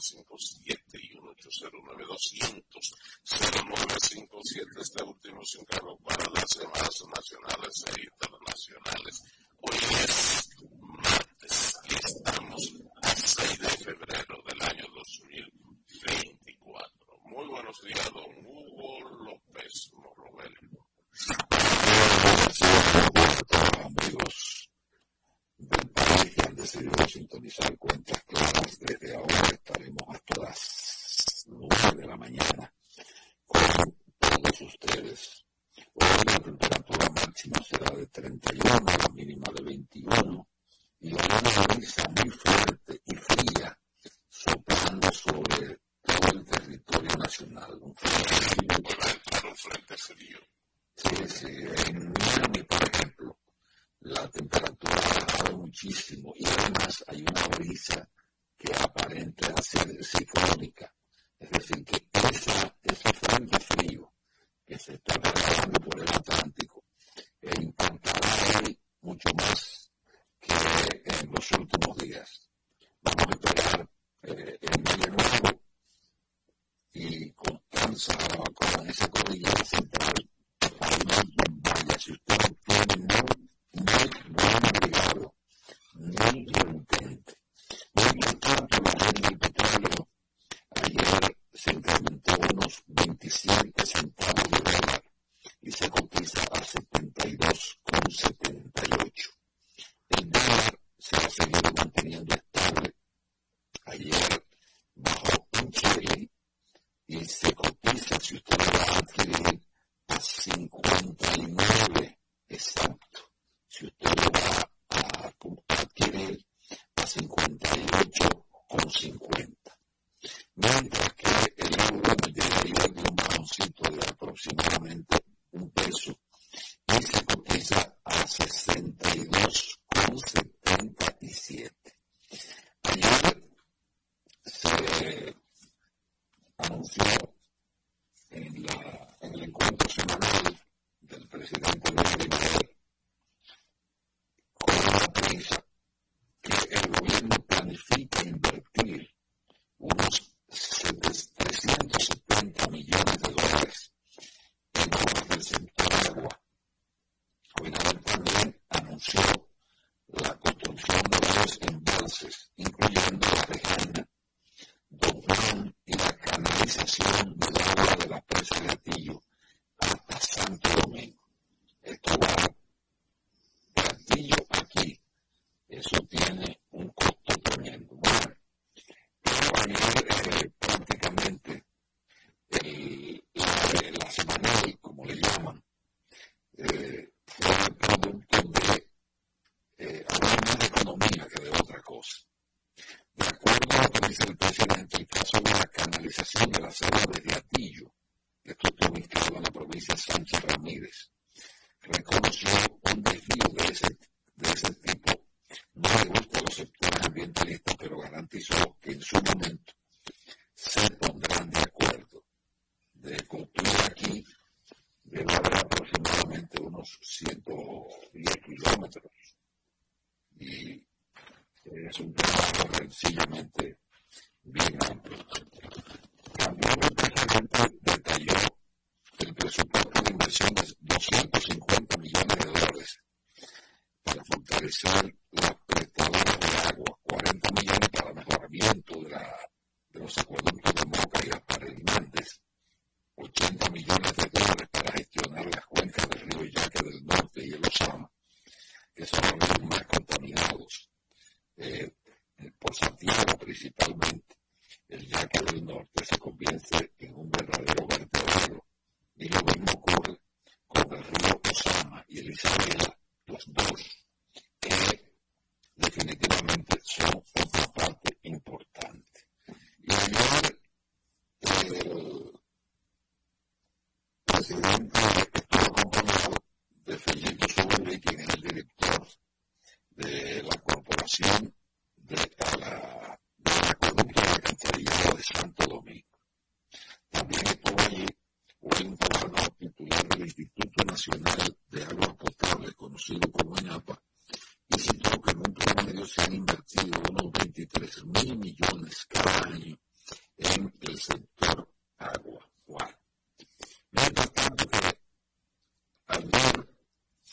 simples.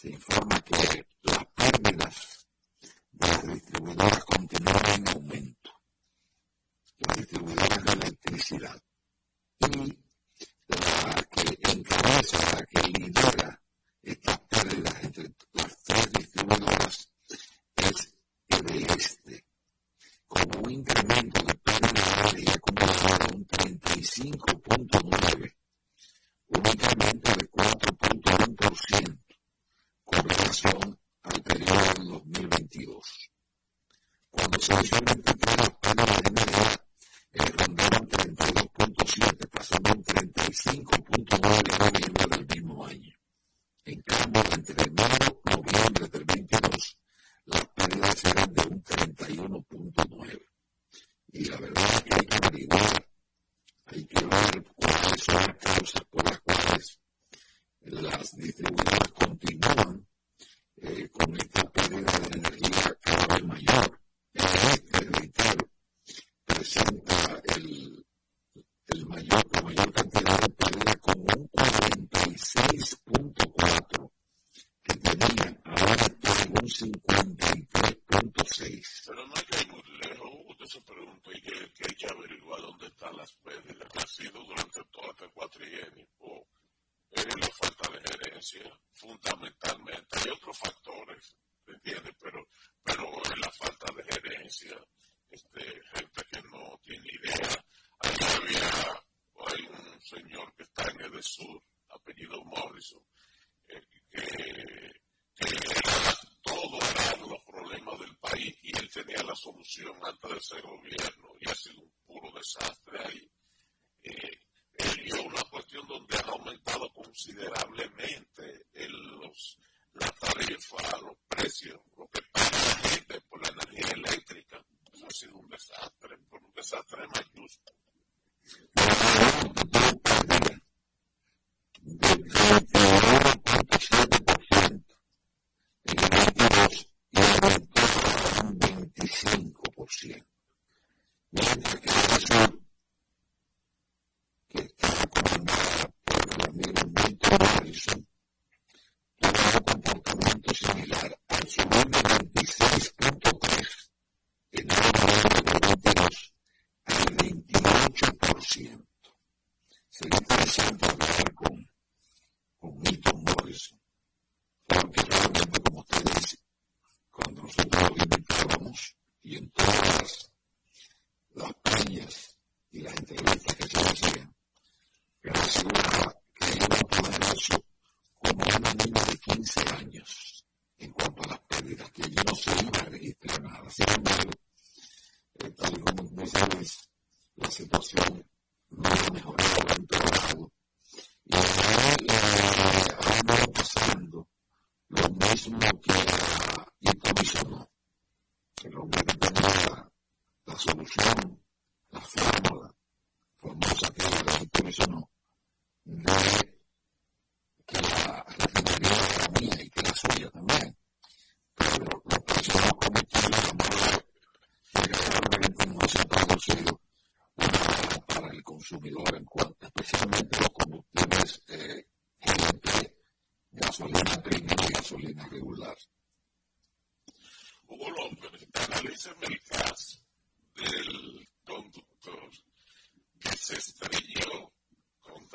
se informa que las pérdidas de las distribuidoras continúan en aumento. Las distribuidoras de electricidad solución ante ese gobierno.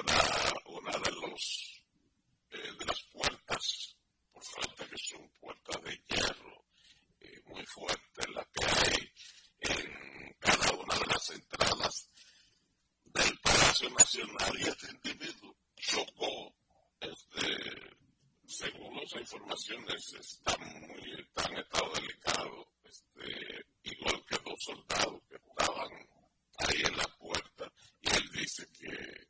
contra una de los eh, de las puertas por falta que son puertas de hierro eh, muy fuertes las que hay en cada una de las entradas del Palacio Nacional y este individuo chocó este según las informaciones está muy está en estado delicado este igual que dos soldados que jugaban ahí en la puerta y él dice que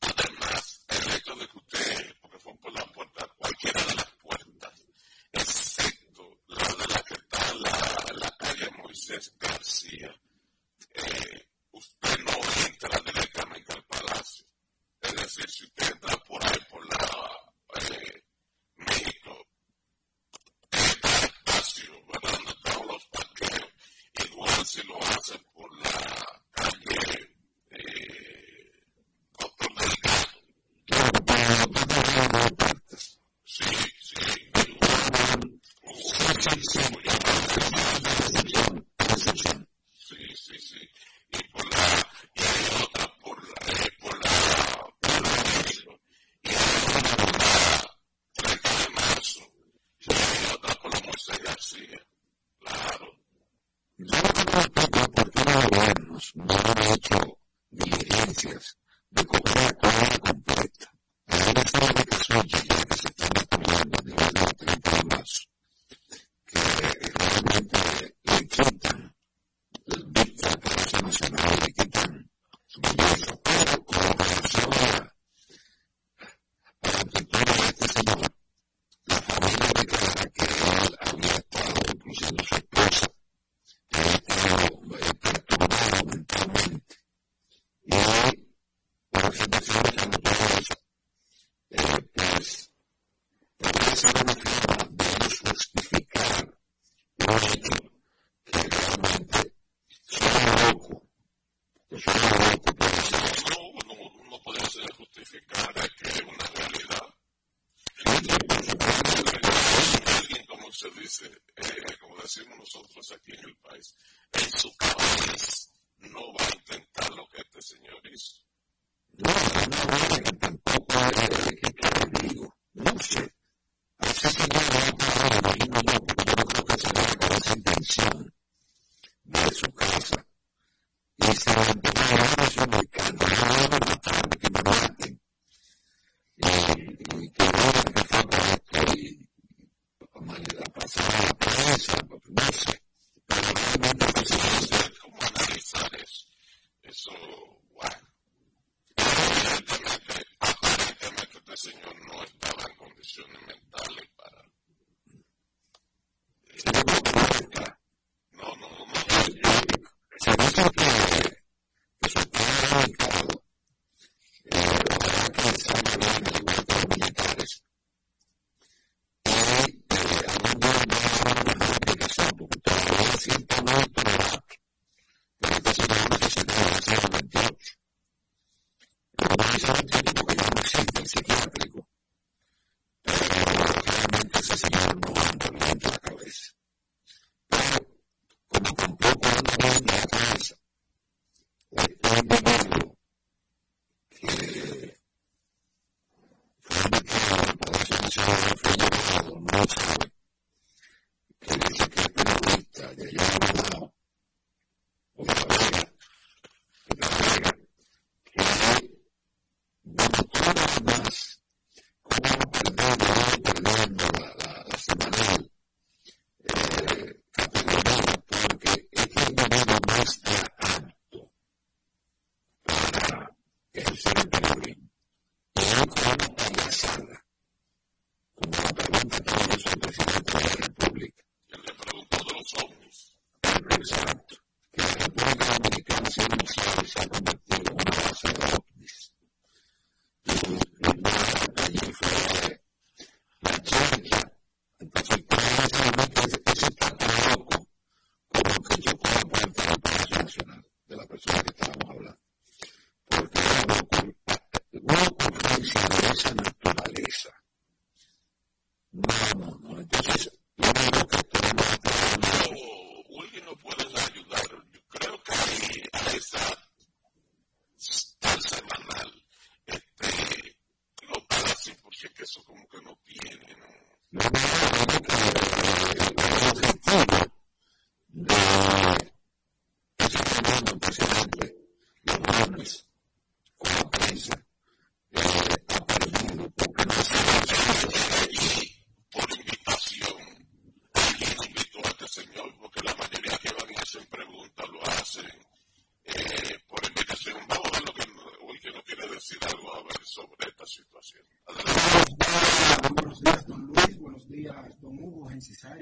Además, el hecho de que usted, porque fue por la puerta, cualquiera de las puertas, excepto la de la que está la calle Moisés García, usted no entra directamente al palacio. Es decir, si usted entra por ahí, por la México, en cada espacio, ¿verdad?, donde están los parqueos, igual si lo hacen por la. Sì, sì, ho fatto insomma,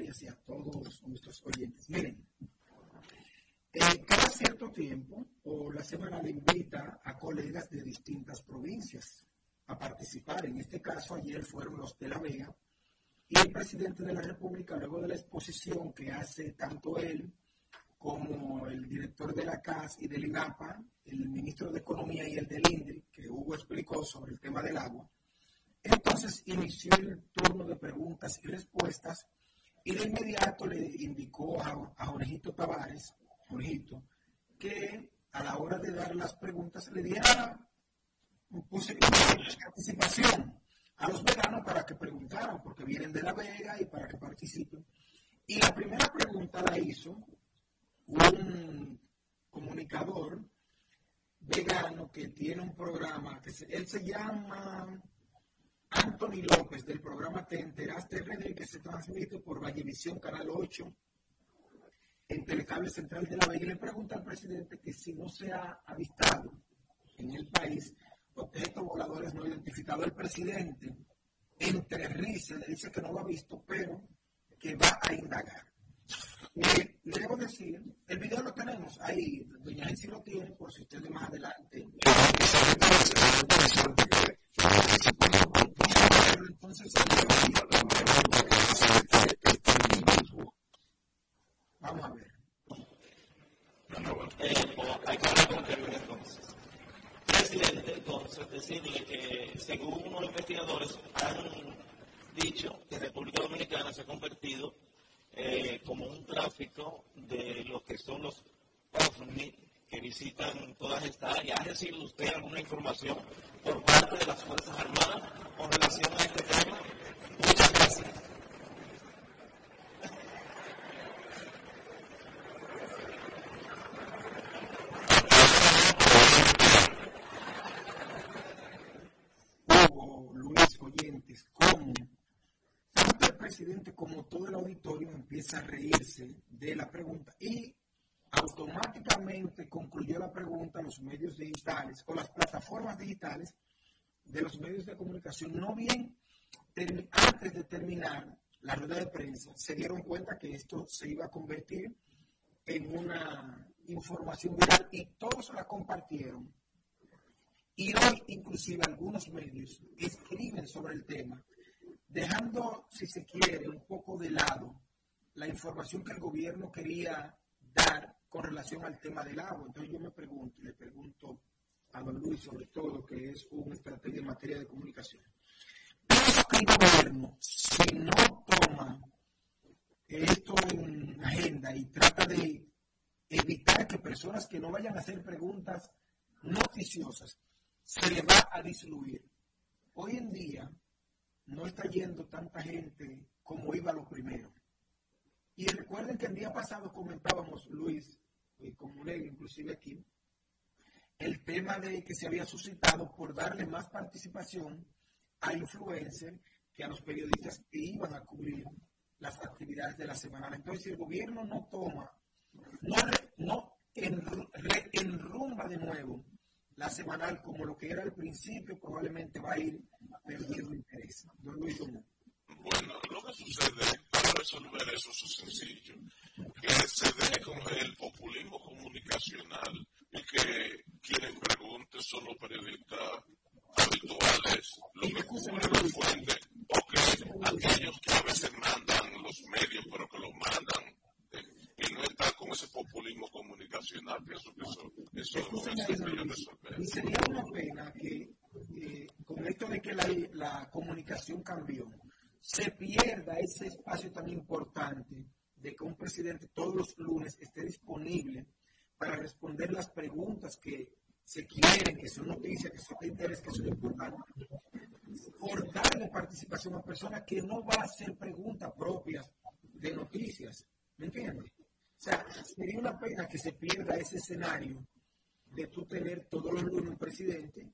y a todos nuestros oyentes. Miren, eh, cada cierto tiempo, o la semana le invita a colegas de distintas provincias a participar. En este caso, ayer fueron los de La Vega y el presidente de la República, luego de la exposición que hace tanto él como el director de la CAS y del INAPA, el ministro de Economía y el del INDRI, que Hugo explicó sobre el tema del agua, entonces inició el turno de preguntas y respuestas y de inmediato le indicó a, a Jorgito Tavares, Jorgito, que a la hora de dar las preguntas le diera participación a los veganos para que preguntaran, porque vienen de La Vega y para que participen. Y la primera pregunta la hizo un comunicador vegano que tiene un programa, que él se llama Anthony López del programa Te Enteraste RD que se transmite por Vallevisión Canal 8 en Telecable Central de la y le pregunta al presidente que si no se ha avistado en el país objetos voladores no identificados. El presidente, entre risas, le dice que no lo ha visto, pero que va a indagar. Le, debo decir, el video lo tenemos ahí, doña Gensi lo tiene, por si ustedes más adelante. Convertido eh, como un tráfico de lo que son los que visitan todas estas áreas. ¿Ha recibido usted alguna información por parte de las Fuerzas Armadas con relación a este tema? Muchas gracias. Luis Oyentes, ¿cómo tanto el presidente como todo el auditorio empieza a reírse de la pregunta y automáticamente concluyó la pregunta los medios digitales o las plataformas digitales de los medios de comunicación, no bien antes de terminar la rueda de prensa, se dieron cuenta que esto se iba a convertir en una información viral y todos la compartieron. Y hoy inclusive algunos medios escriben sobre el tema, dejando, si se quiere, un poco de lado la información que el gobierno quería dar con relación al tema del agua. Entonces yo me pregunto, le pregunto a don Luis sobre todo, que es una estrategia en materia de comunicación. que el gobierno, si no toma esto en agenda y trata de evitar que personas que no vayan a hacer preguntas noticiosas se le va a disluir. Hoy en día no está yendo tanta gente como iba lo primero. Y recuerden que el día pasado comentábamos, Luis, como él, inclusive aquí, el tema de que se había suscitado por darle más participación a influencers que a los periodistas que iban a cubrir las actividades de la semana. Entonces, si el gobierno no toma, no, no reenrumba de nuevo la semanal como lo que era al principio, probablemente va a ir perdiendo interés. Don Luis Bueno, lo que sucede resolver eso es sencillo. Que se dé con el populismo comunicacional y que quienes pregunten son los periodistas habituales, los que cubren la fuente, o que aquellos que a veces mandan los medios, pero que los mandan eh, y no está con ese populismo comunicacional, pienso que eso, eso es resolver. Y sería una pena que eh, con esto de que la comunicación cambió, se pierda ese espacio tan importante de que un presidente todos los lunes esté disponible para responder las preguntas que se quieren, que son noticias, que son de interés, que son importantes, por darle participación a personas que no va a hacer preguntas propias de noticias. ¿Me entiendes? O sea, sería una pena que se pierda ese escenario de tú tener todos los lunes un presidente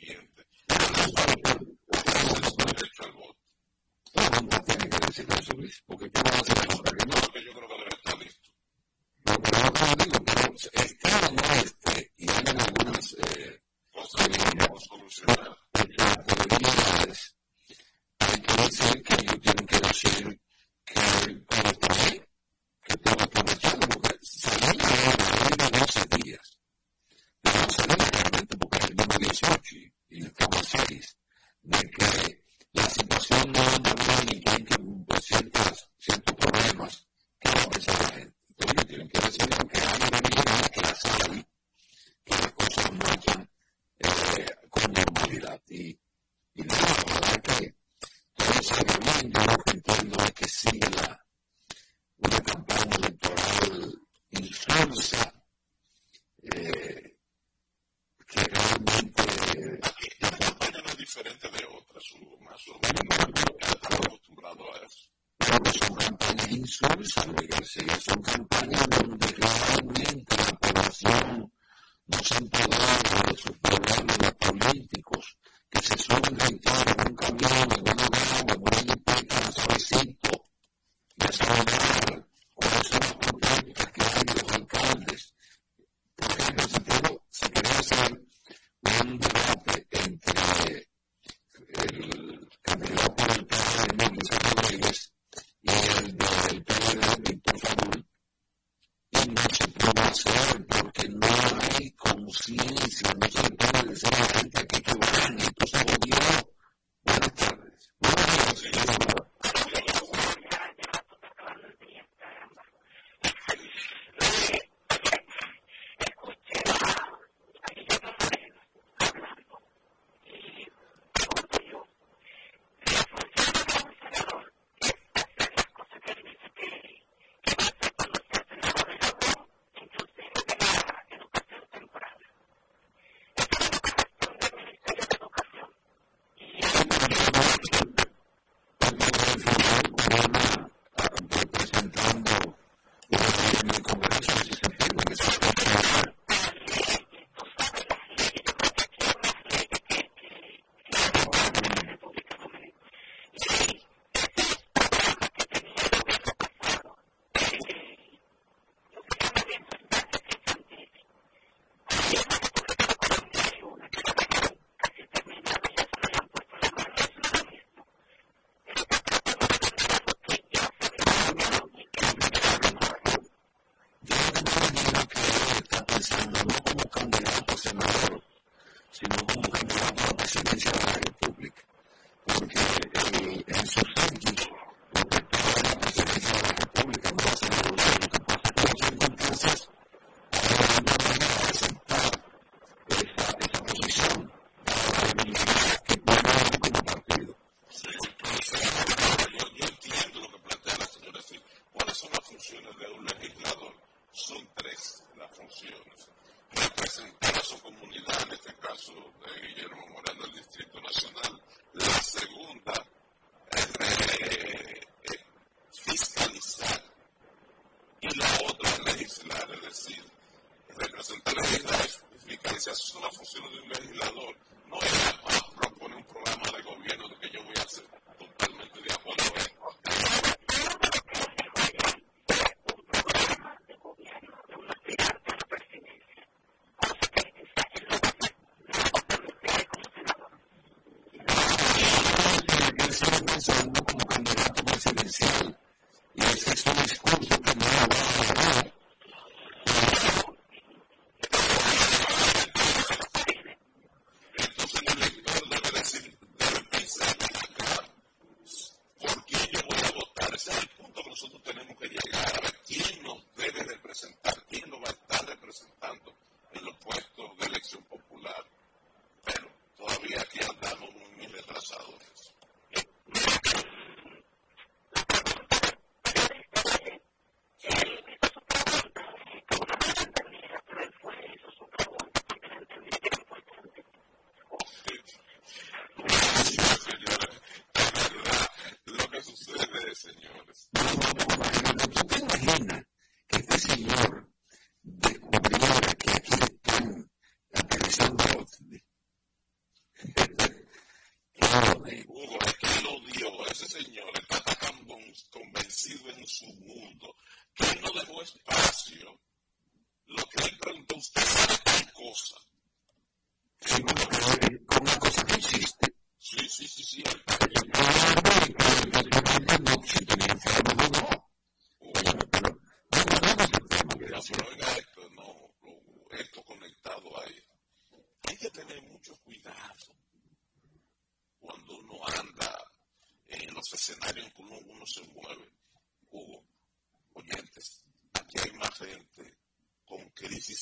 you.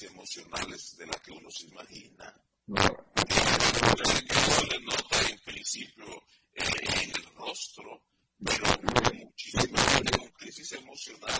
emocionales de las que uno se imagina. No. Le nota en principio eh, en el rostro, pero muchísimas crisis emocionales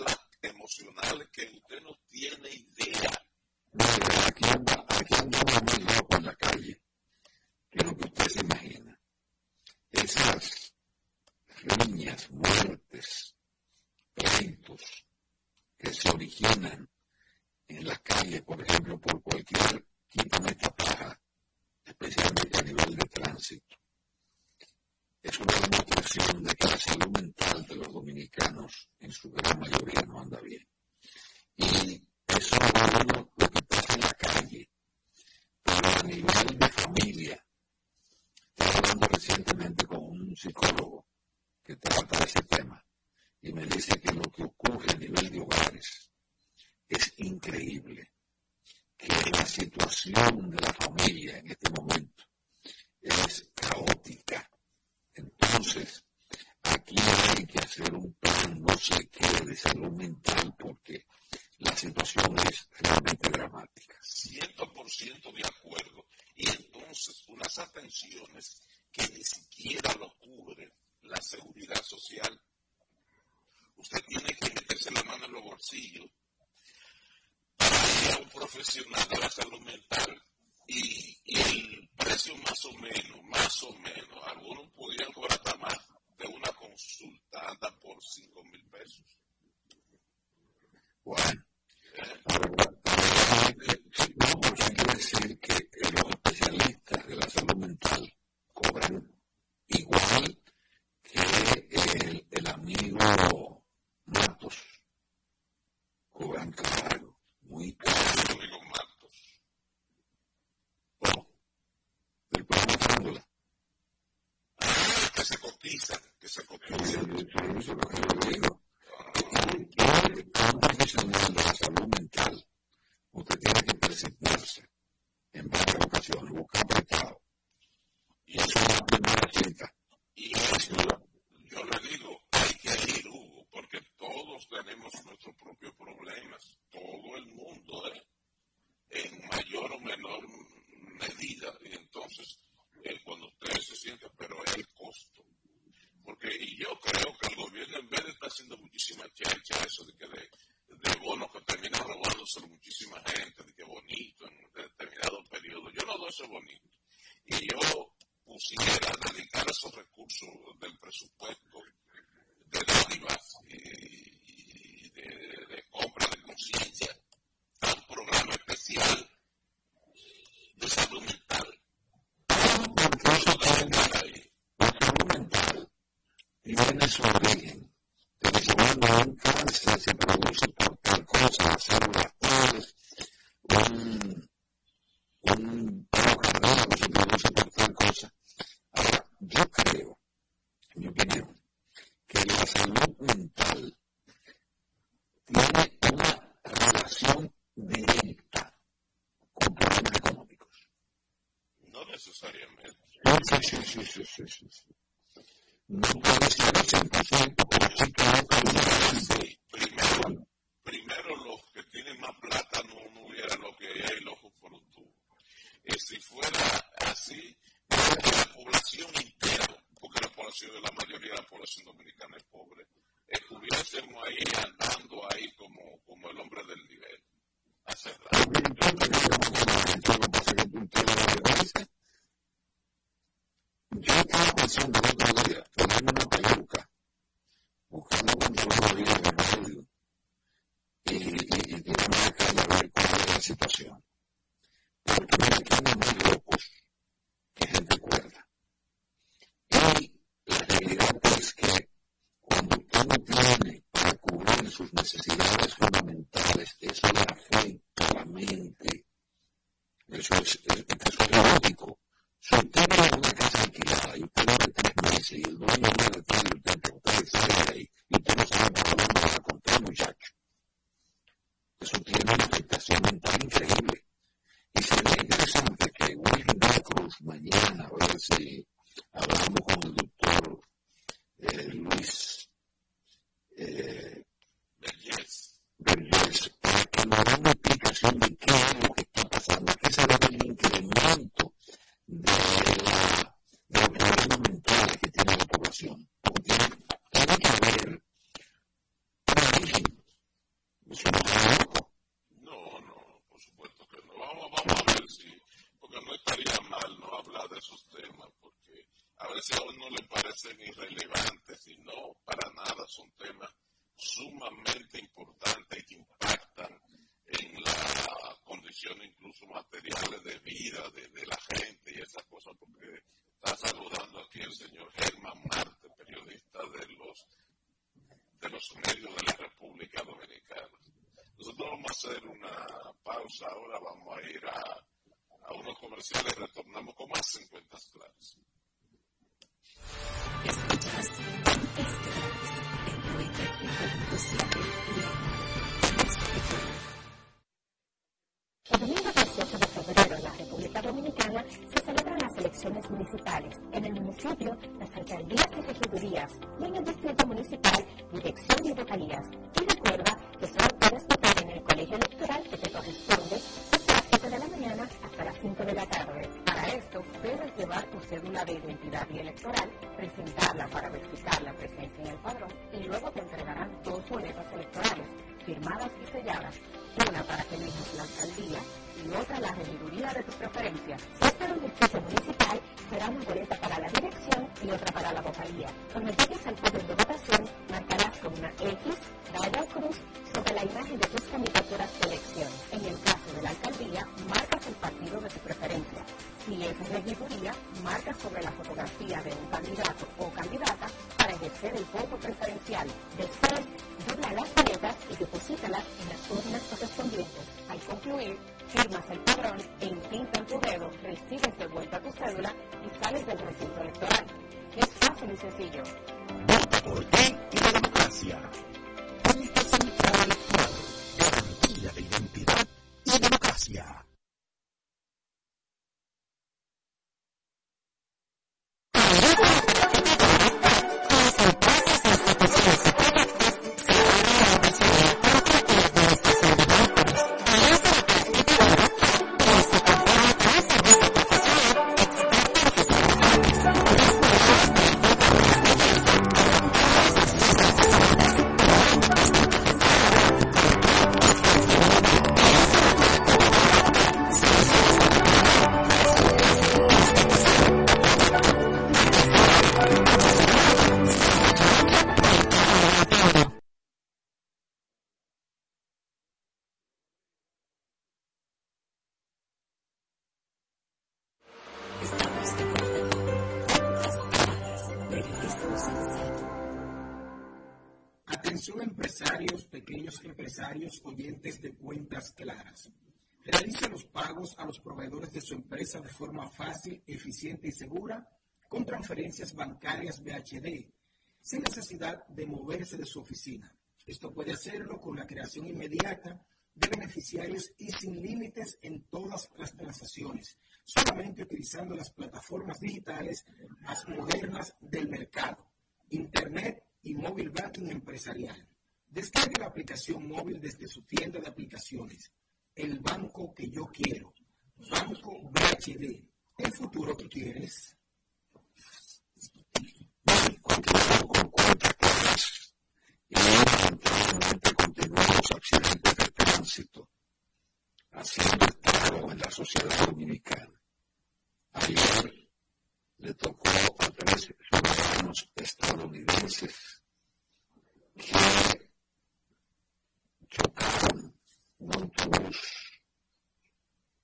y otra la regiduría de tu preferencia. Si es para un distrito municipal, será una boleta para la dirección y otra para la vocalía. Cuando llegues al poder de votación, marcarás con una X, raya cruz, sobre la imagen de tus candidaturas de elección. En el caso de la alcaldía, marcas el partido de tu preferencia. Si es regiduría, marca sobre la fotografía de un candidato o candidata para ejercer el voto preferencial. Después, dobla las boletas y deposítalas en las urnas correspondientes. Al concluir, firmas el padrón e en tu dedo, recibes de vuelta tu cédula y sales del recinto electoral. Es fácil y sencillo. Vota por ti y la democracia. Junta Central Electoral. Garantía de identidad y democracia. Forma fácil, eficiente y segura con transferencias bancarias BHD, sin necesidad de moverse de su oficina. Esto puede hacerlo con la creación inmediata de beneficiarios y sin límites en todas las transacciones, solamente utilizando las plataformas digitales más modernas del mercado, Internet y móvil banking empresarial. Descargue la aplicación móvil desde su tienda de aplicaciones. El banco que yo quiero. Banco BHD. El futuro que quieres. Continuamos con cuentas claras y lamentablemente continuamos los accidentes de tránsito haciendo estrago en la sociedad dominicana. Ayer le tocó a tres ciudadanos estadounidenses que chocaron un autobús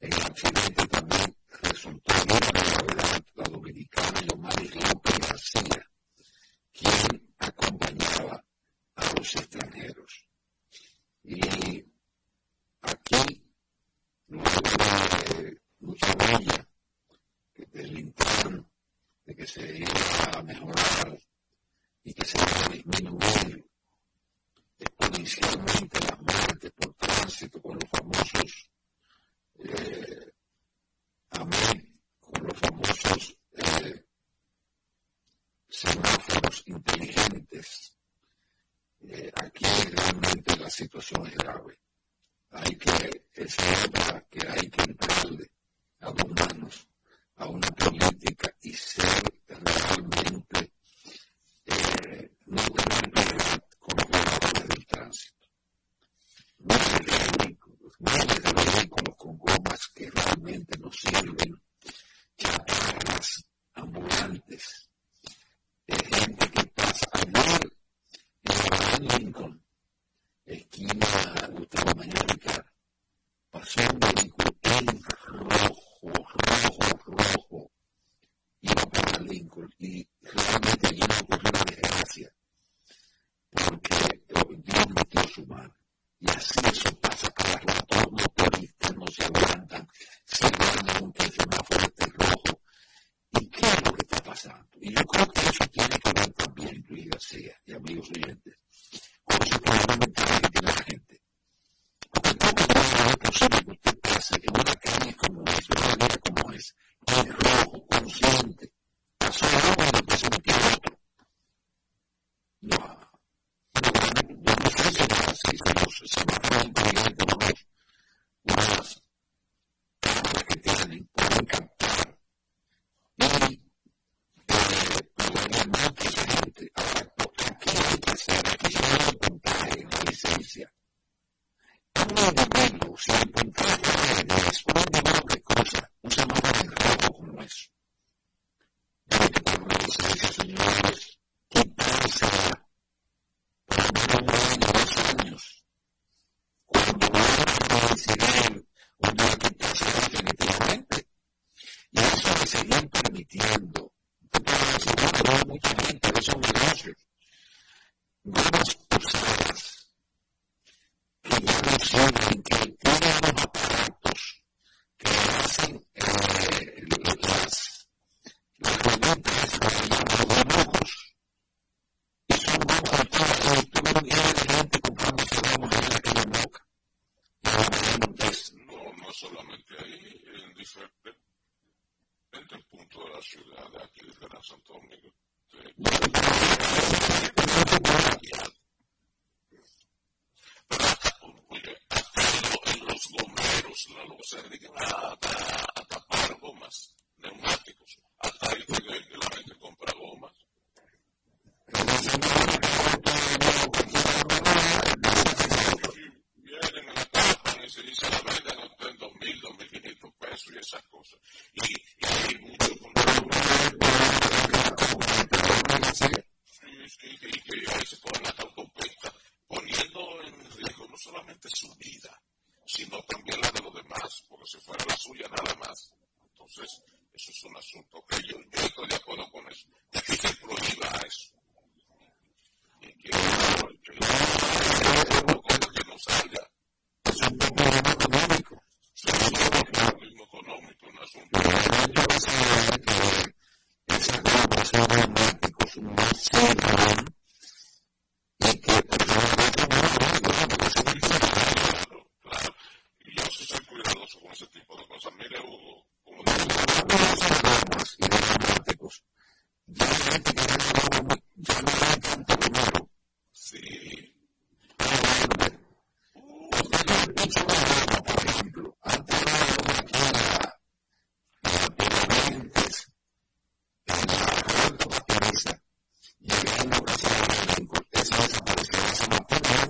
En accidente también resultó de gravedad la dominicana Yomaris López García, quien acompañaba a los extranjeros. Y aquí, luego de mucha Intran, de que se iba a mejorar y que se iba a disminuir exponencialmente las muertes por tránsito con los famosos eh, amén con los famosos eh, semáforos inteligentes. Eh, aquí realmente la situación es grave. Hay que, es verdad que hay que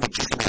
la necesita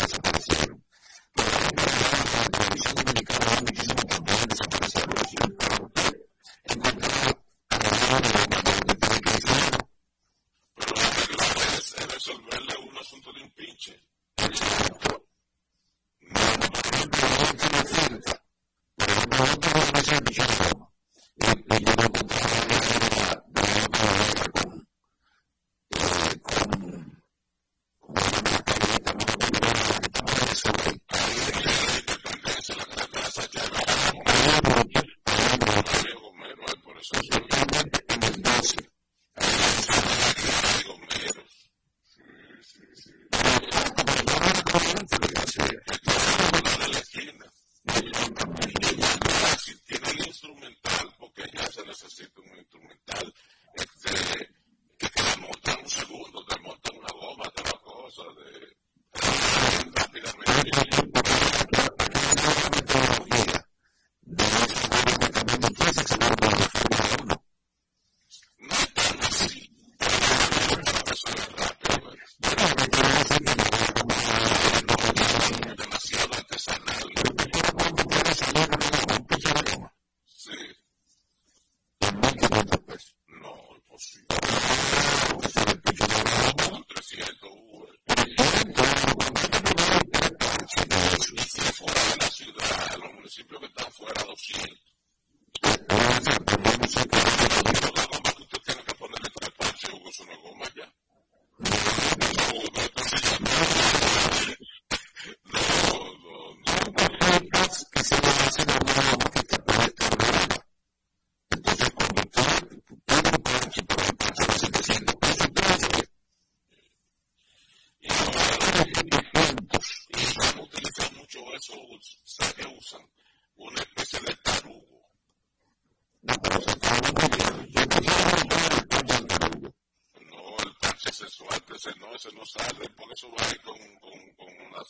veces no sale, pone su bike con, con, con una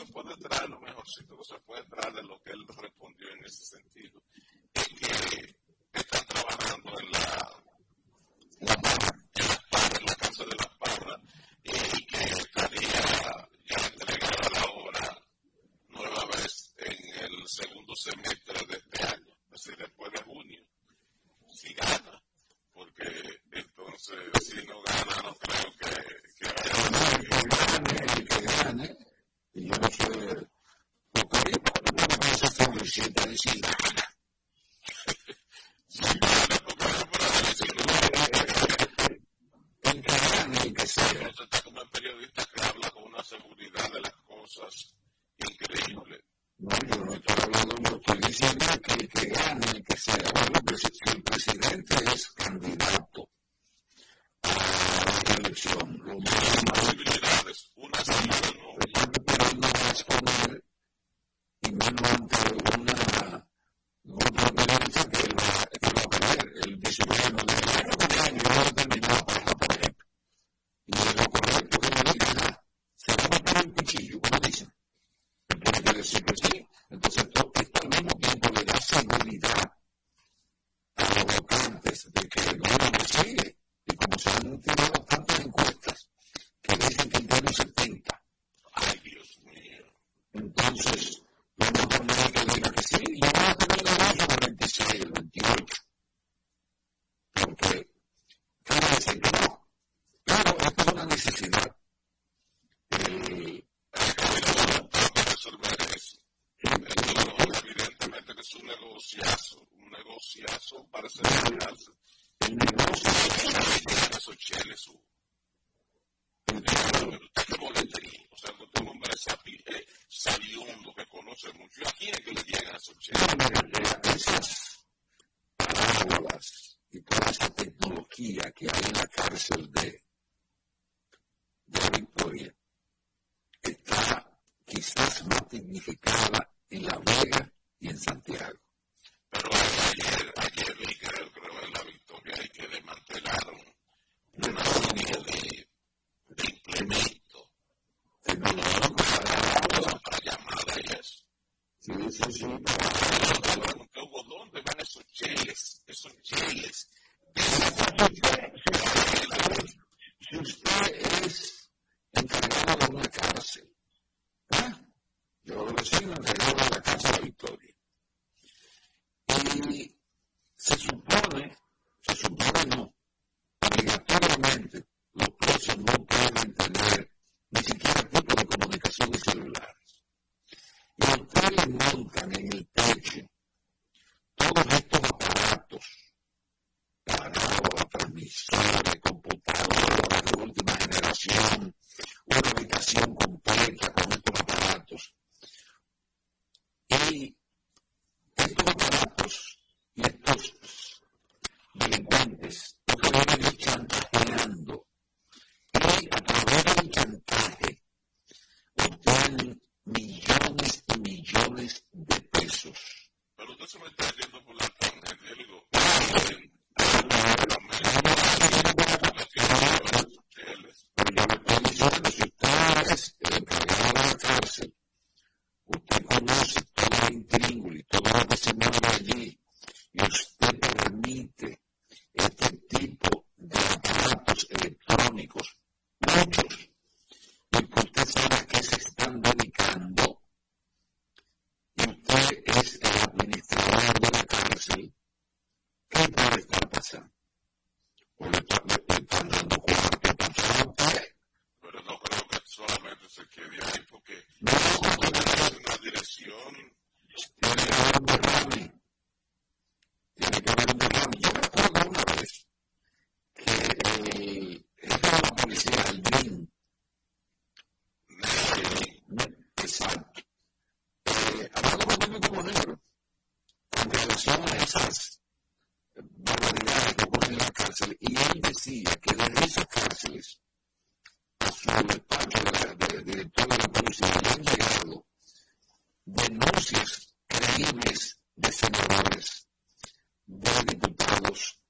se puede traer, lo mejorcito que se puede traer de lo que él respondió en ese sentido. en el que se elabora un legado de creíbles de senadores, de diputados,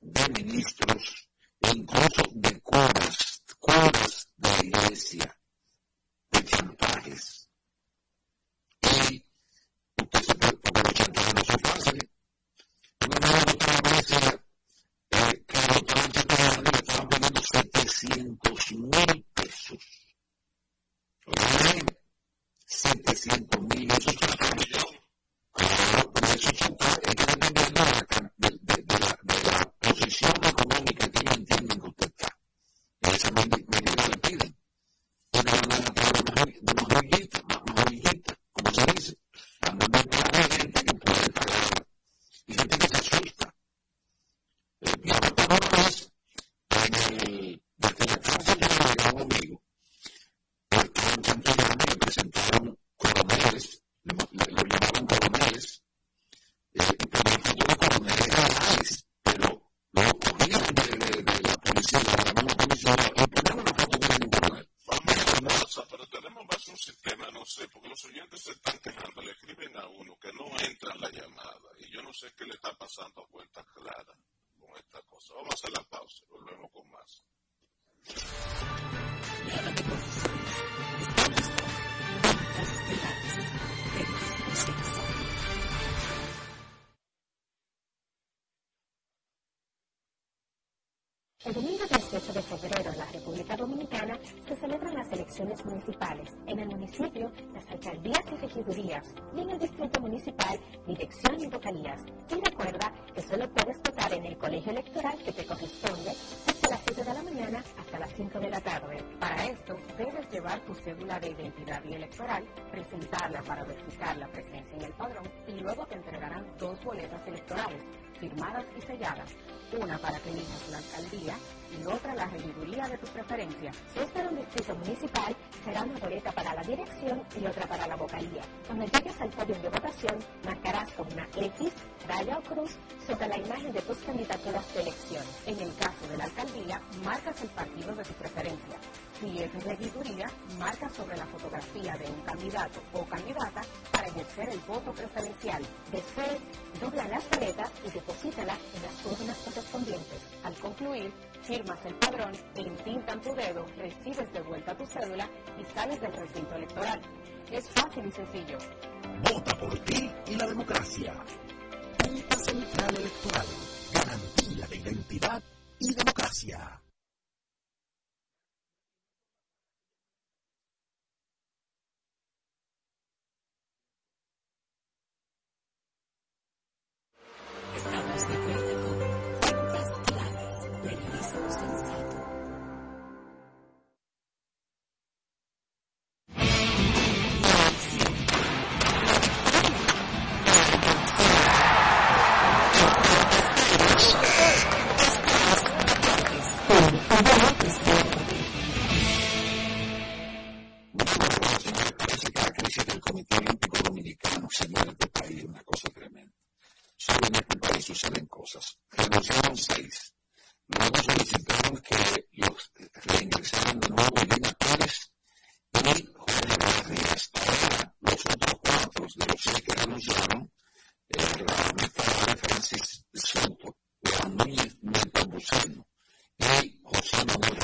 de ministros e incluso de curas, curas de la iglesia, de chantajes. Y usted se porque los chantajes no son fáciles. Una vez la otra iglesia eh, que lo estaban chantajeando le estaban poniendo 700 mil pesos. ¿Oye? El municipio, las alcaldías y regidurías y en el distrito municipal, dirección y vocalías. Y recuerda que solo puedes votar en el colegio electoral que te corresponde desde las 7 de la mañana hasta las 5 de la tarde. Para esto, debes llevar tu cédula de identidad y electoral, presentarla para verificar la presencia en el padrón y luego te entregarán dos boletas electorales firmadas y selladas, una para que elijas la alcaldía y otra la regiduría de tu preferencia. Si es para un distrito municipal, será una boleta para la dirección y otra para la vocalía. Cuando llegues al podio de votación, marcarás con una X, raya o cruz sobre la imagen de tus candidaturas de elección. En el caso de la alcaldía, marcas el partido de tu preferencia. Si es regiduría, marca sobre la fotografía de un candidato o candidata para ejercer el voto preferencial. Después, dobla las boletas y deposítalas en las urnas correspondientes. Al concluir, firmas el padrón, entintan tu dedo, recibes de vuelta tu cédula y sales del recinto electoral. Es fácil y sencillo. Vota por ti y la democracia. Junta Central Electoral. Garantía de identidad y democracia. time I wanted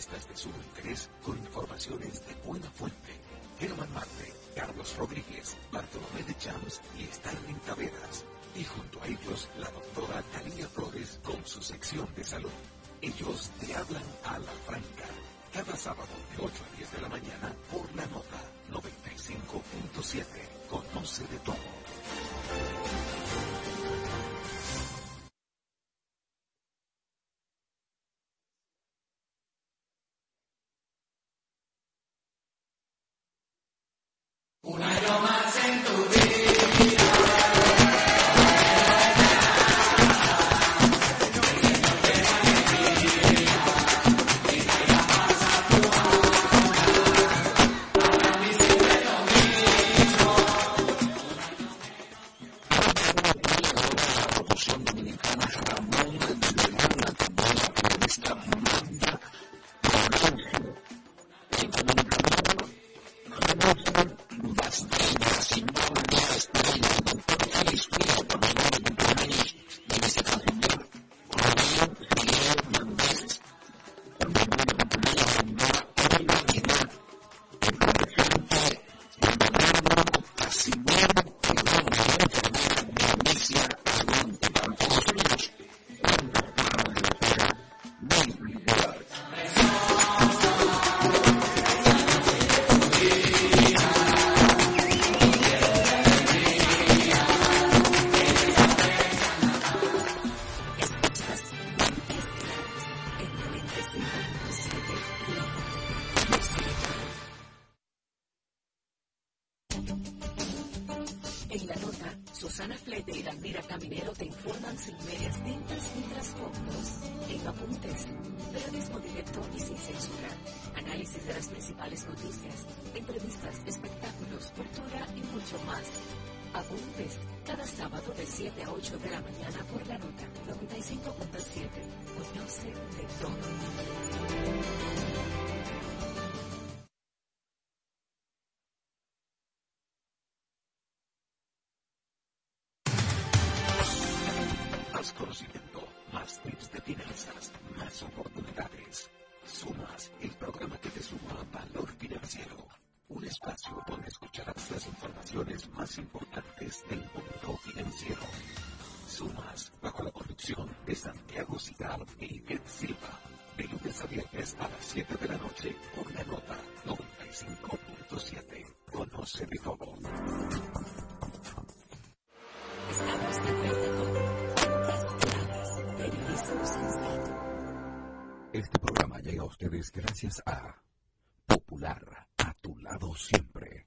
periodistas de sumo interés con informaciones de buena fuente. Germán Marte, Carlos Rodríguez, Bartolomé de Chams y Stanley Taveras. Y junto a ellos la doctora Talía Flores con su sección de salud. Ellos te hablan a la franca. Cada sábado de 8 a 10 de la mañana por la nota 95.7. Conoce de todo. Gracias a Popular, a tu lado siempre.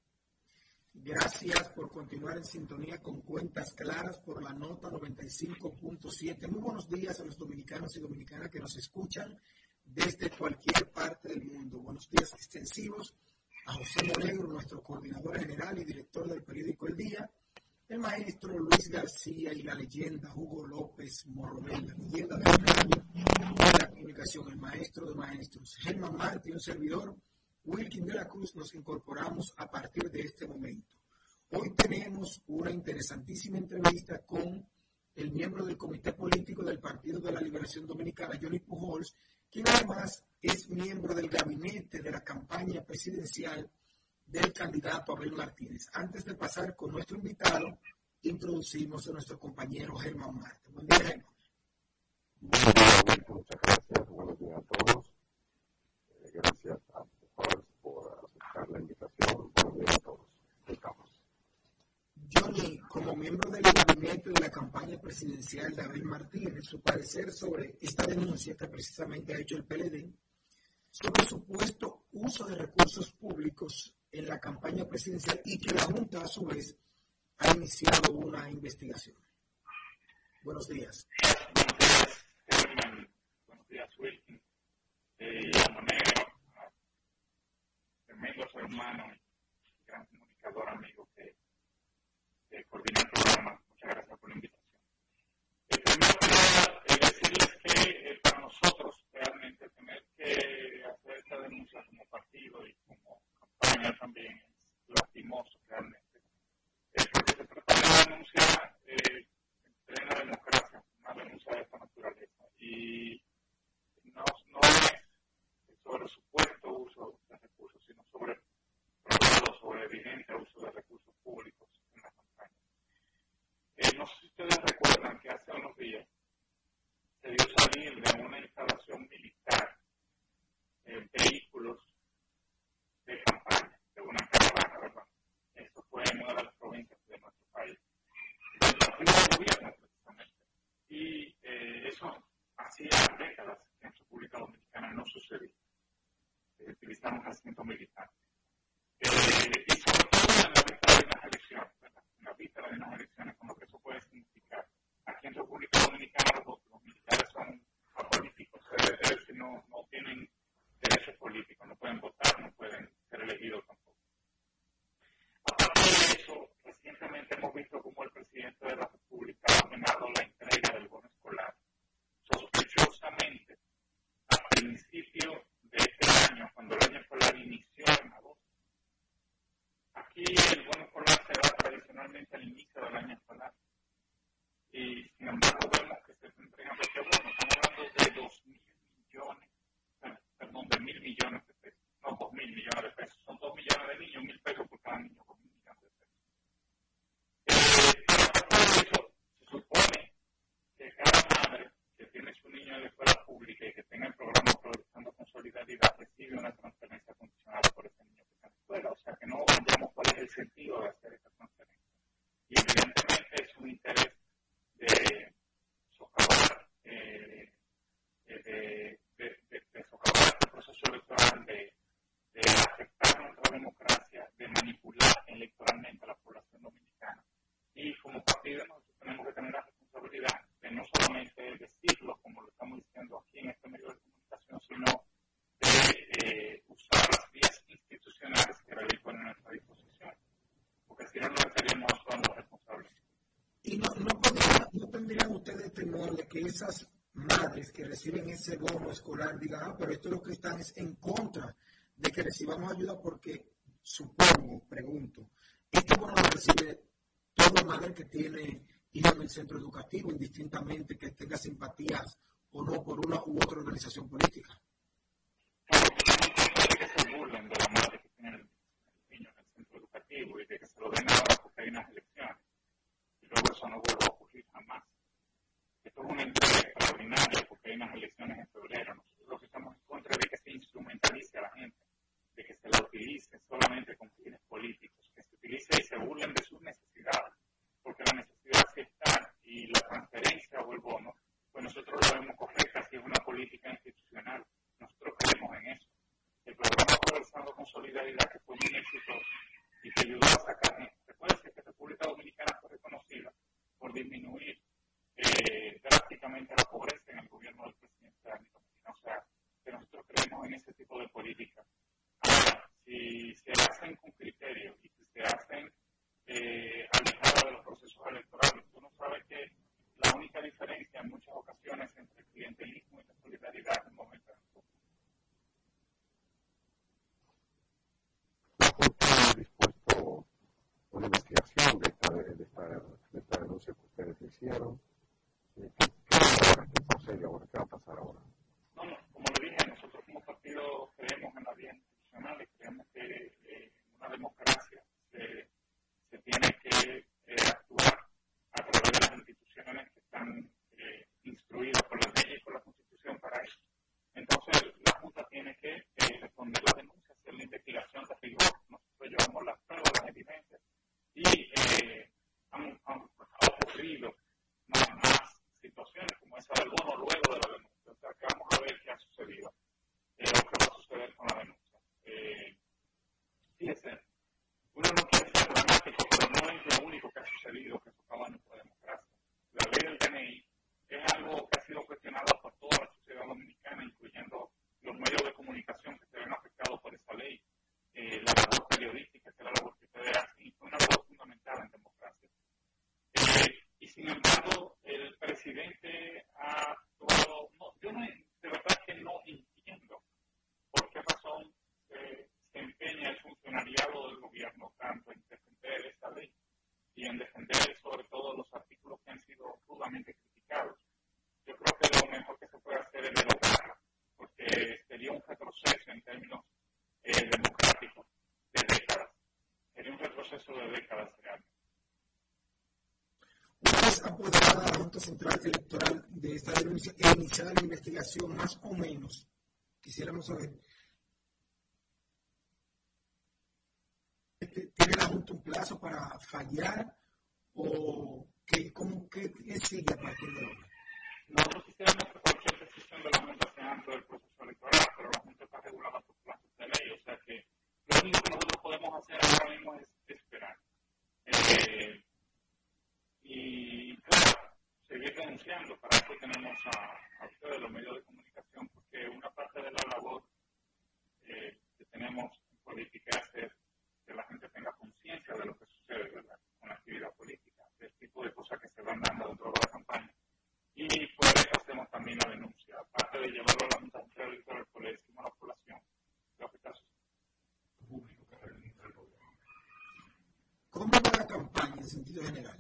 Gracias por continuar en sintonía con cuentas claras por la nota 95.7. Muy buenos días a los dominicanos y dominicanas que nos escuchan desde cualquier parte del mundo. Buenos días extensivos a José Monegro, nuestro coordinador general y director del periódico El Día, el maestro Luis García y la leyenda Hugo López Morrobel, la leyenda de la comunicación, el maestro de maestros, Germán Martí, un servidor, Wilkin de la Cruz, nos incorporamos a partir de este momento. Hoy tenemos una interesantísima entrevista con el miembro del Comité Político del Partido de la Liberación Dominicana, Johnny Pujols, quien además es miembro del gabinete de la campaña presidencial del candidato Abel Martínez. Antes de pasar con nuestro invitado, introducimos a nuestro compañero Germán Marte. Buen día, Germán. Muchas gracias. Buenos días a todos. Eh, gracias a todos por aceptar la invitación. Buenos días a todos. Estamos. Johnny, como miembro del gabinete de la campaña presidencial de Abel Martínez, su parecer sobre esta denuncia que precisamente ha hecho el PLD sobre supuesto uso de recursos públicos en la campaña presidencial y que la Junta a su vez ha iniciado una investigación. Buenos días. Buenos días, Buenos días, Wilkin. Eh, Monero, tremendo ser humano, gran comunicador, amigo que, que coordina el programa. Muchas gracias por la invitación. El primero que decirles que eh, para nosotros realmente tener que hacer esta denuncia como partido y como también es lastimoso realmente. Eh, porque se trata de una denuncia eh, en plena democracia, una denuncia de esta naturaleza. Y no, no es sobre supuesto uso de recursos, sino sobre probado, sobre evidente uso de recursos públicos en la campaña. Eh, no sé si ustedes recuerdan que hace unos días se dio salir de una instalación militar eh, vehículos de campaña, de una caravana, ¿verdad? Eso fue en una de las provincias de nuestro país. Entonces, el gobierno. Y eh, eso hacía décadas que en República Dominicana no sucedía. Eh, utilizamos asientos militares. Eh, y sobre todo en la de las elecciones, ¿verdad? En la vista de las elecciones, con lo que eso puede significar. Aquí en República Dominicana los, militares son apolíticos, es decir, no, no tienen derechos políticos, no pueden votar, no pueden ser elegidos tampoco. Aparte de eso, recientemente hemos visto cómo el presidente de la República ha ordenado la entrega del bono escolar. Sospechosamente, a principio de este año, cuando el año escolar inició en agosto, aquí el bono escolar se da tradicionalmente al inicio del año escolar. Y sin embargo, vemos que se entregan este bono. Estamos hablando de 2 mil millones perdón, de mil millones de pesos, no dos mil millones de pesos, son dos millones de niños, mil pesos por cada niño, dos mil millones de pesos. Eh, eso, se supone que cada madre que tiene su niño en la escuela pública y que tenga el programa Progresando con Solidaridad recibe una transferencia condicional por ese niño que está en la escuela, o sea que no vayamos cuál es el sentido de hacer esa transferencia. Y evidentemente es un interés de socavar, eh, eh, de, socavar este proceso electoral, de, afectar nuestra democracia, de manipular electoralmente a la población dominicana. Y como partido nosotros tenemos que tener la responsabilidad de no solamente decirlo, como lo estamos diciendo aquí en este medio de comunicación, sino de eh, usar las vías institucionales que la ley pone a nuestra disposición. Porque si no, no seríamos los responsables. Y no, no, no tendrían ustedes temor de que esas madres que reciben ese bono escolar digan, ah, pero esto lo que están es en contra de que recibamos ayuda porque, supongo, pregunto, este bono lo recibe toda madre que tiene hijos en el centro educativo, indistintamente que tenga simpatías o no por una u otra organización política. que se burlen de la madre que tiene el niño en el centro educativo y de que se lo den ahora porque hay unas elecciones. Y luego eso no vuelve a ocurrir jamás. Esto es una entrega extraordinaria porque hay unas elecciones en febrero. Nosotros lo que estamos en contra de que se instrumentalice a la gente, de que se la utilice solamente con fines políticos, que se utilice Central Electoral de esta denuncia e iniciada la investigación más o menos? Quisiéramos saber. Este, ¿Tiene la Junta un plazo para fallar en sentido general.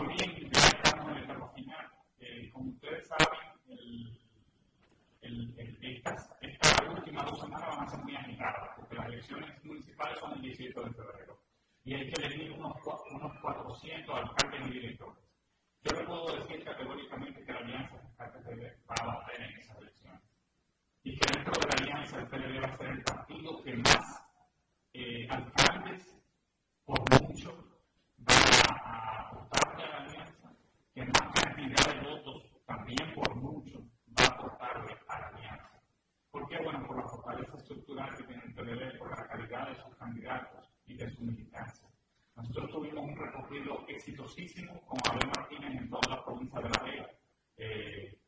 Muy bien, de Agustina. Eh, como ustedes saben, el, el, el, estas, estas últimas dos semanas van a ser muy agitadas, porque las elecciones municipales son el 18 de febrero. Y hay que elegir unos, unos 400 alcaldes. por la fortaleza estructural que tiene el PLD, por la calidad de sus candidatos y de su militancia. Nosotros tuvimos un recorrido exitosísimo con Abel Martínez en toda la provincia de La Vega. Eh,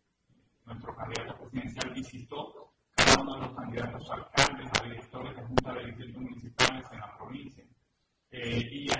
nuestro candidato presidencial visitó cada uno de los candidatos alcaldes, a directores de junta de distritos municipales en la provincia. Eh, y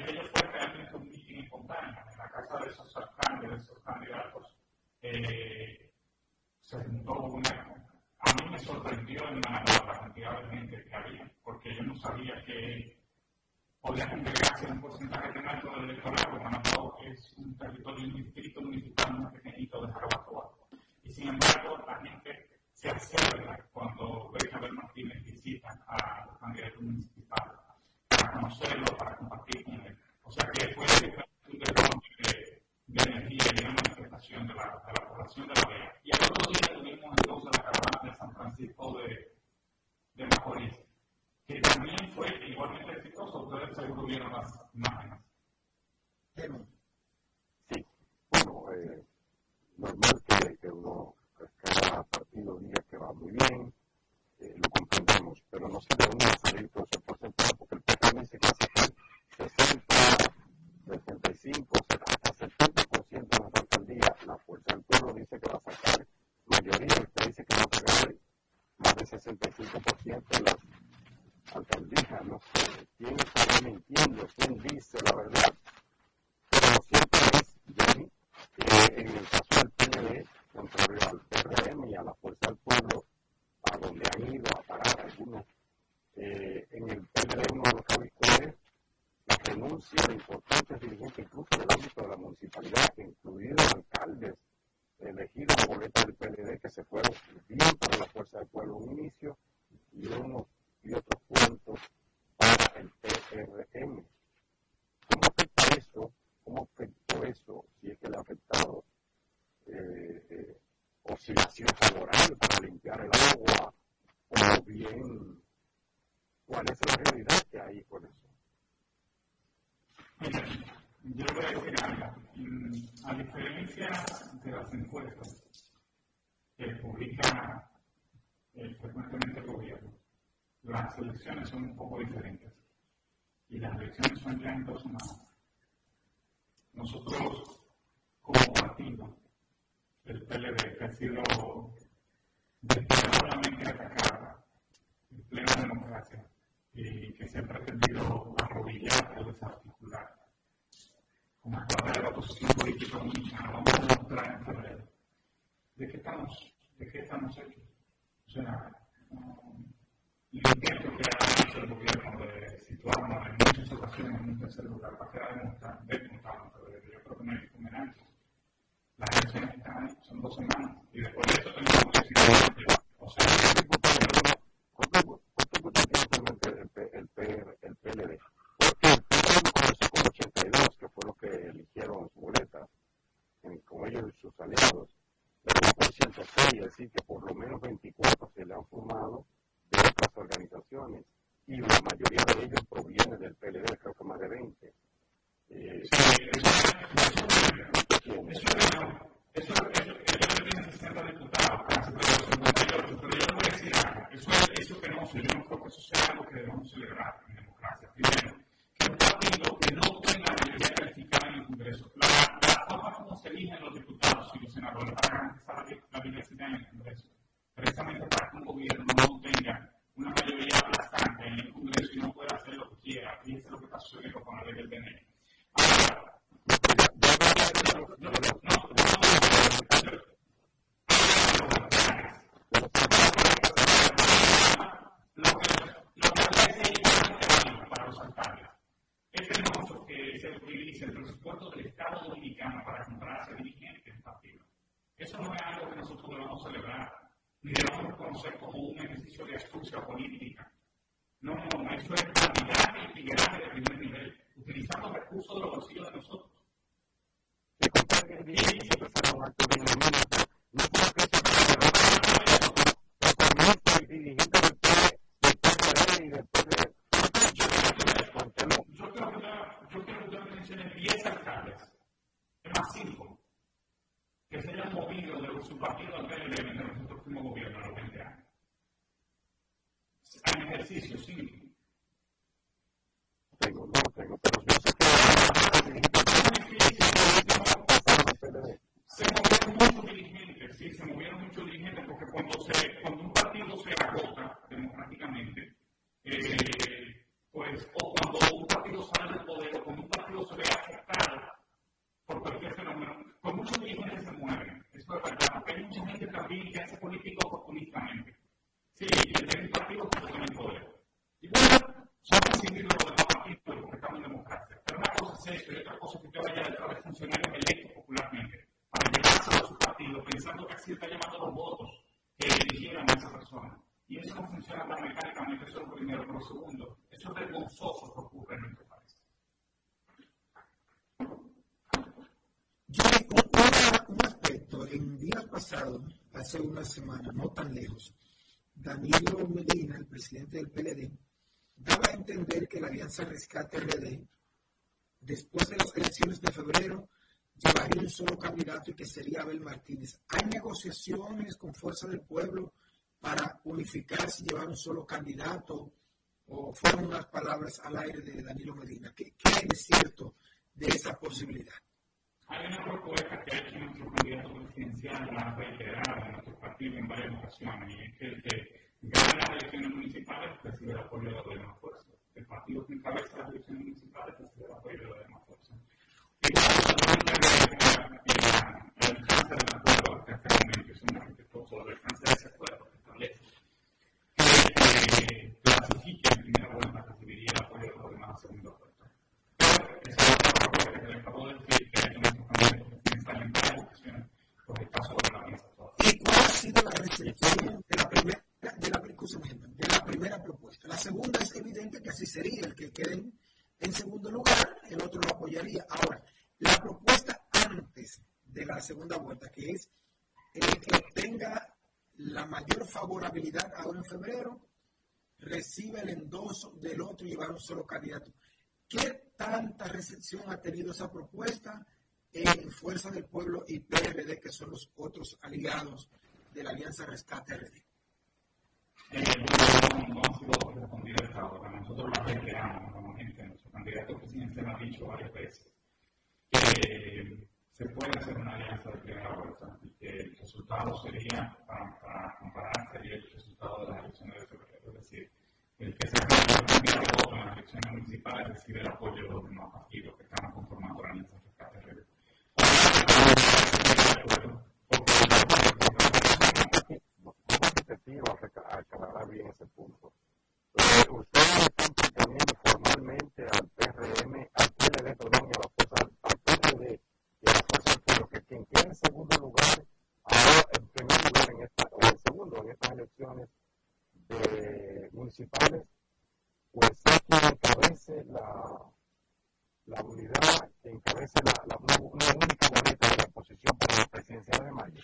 de las encuestas que publica eh, frecuentemente el gobierno, las elecciones son un poco diferentes. Y las elecciones son ya en dos semanas. decir que por lo menos 24 se le han formado de otras organizaciones y la mayoría de ellos provienen del PLD, creo que más de 20. Eh, sí, eso es 60 diputados, pero 58, pero yo no voy a decir nada. Eso es, eso es no creo que debemos celebrar en democracia. Primero, que un partido que no tenga la mayoría calificada en el Congreso, la cómo se eligen los diputados y los senadores para garantizar la diversidad en el Congreso, precisamente para que un gobierno no tenga una mayoría alguien que hace política oportunistamente. Sí, y el un partido que con el poder. Y bueno, son prescindibles los demás partidos porque estamos en democracia. Pero una cosa es eso y otra cosa es que yo vaya detrás de funcionarios electos lejos, Danilo Medina, el presidente del PLD, daba a entender que la Alianza Rescate RD, después de las elecciones de febrero, llevaría un solo candidato y que sería Abel Martínez. ¿Hay negociaciones con Fuerza del Pueblo para unificarse y llevar un solo candidato? ¿O fueron unas palabras al aire de Danilo Medina? ¿Qué, de cierto de esa posibilidad? Hay una propuesta que ha hecho nuestro candidato presidencial, la reiterada en nuestro partido en varias ocasiones, y es que el que gana las elecciones municipales recibe el apoyo de la demás fuerzas. El partido que encabeza las elecciones municipales recibe el apoyo de la demás fuerzas. Y el alcance del acuerdo hasta este momento, es un respetuoso del alcance de ese acuerdo que establece que clasifique en primera vuelta recibiría el apoyo de los demás en segunda vuelta. Pero esa es otra propuesta que le acabo de decir que ha hecho nuestro candidato presidencial en varias ocasiones, ¿Y cuál ha sido la recepción de la primera? de la, primera propuesta. La segunda es evidente que así sería, el que quede en segundo lugar, el otro lo apoyaría. Ahora, la propuesta antes de la segunda vuelta, que es el que obtenga la mayor favorabilidad ahora en febrero, recibe el endoso del otro y llevar un solo candidato. ¿Qué tanta recepción ha tenido esa propuesta en Fuerza del Pueblo y PRD, que son los otros aliados de la Alianza Rescate RD? no, no ha sido respondida hasta ahora. Nosotros la reiteramos nuevamente. Nuestro candidato presidencial ha dicho varias veces que se puede hacer una alianza de primera vuelta y que el resultado sería, para, para comparar, sería el resultado de las elecciones de febrero. Es decir, el que se ha el voto en las elecciones municipales recibe el apoyo de los demás partidos que están conformando la alianza rescate rebelde. a aclarar bien ese punto. Eh, ustedes están proponiendo formalmente al PRM, al PLD, perdón, y a la fuerza, al PRD y a la fuerza del pueblo, que quien quede en segundo lugar, ahora en primer lugar en esta, o en segundo en estas elecciones de municipales, pues sea quien encabece la, la unidad, que encabece la, la, una, una única boleta de la oposición para la presidencia de mayo.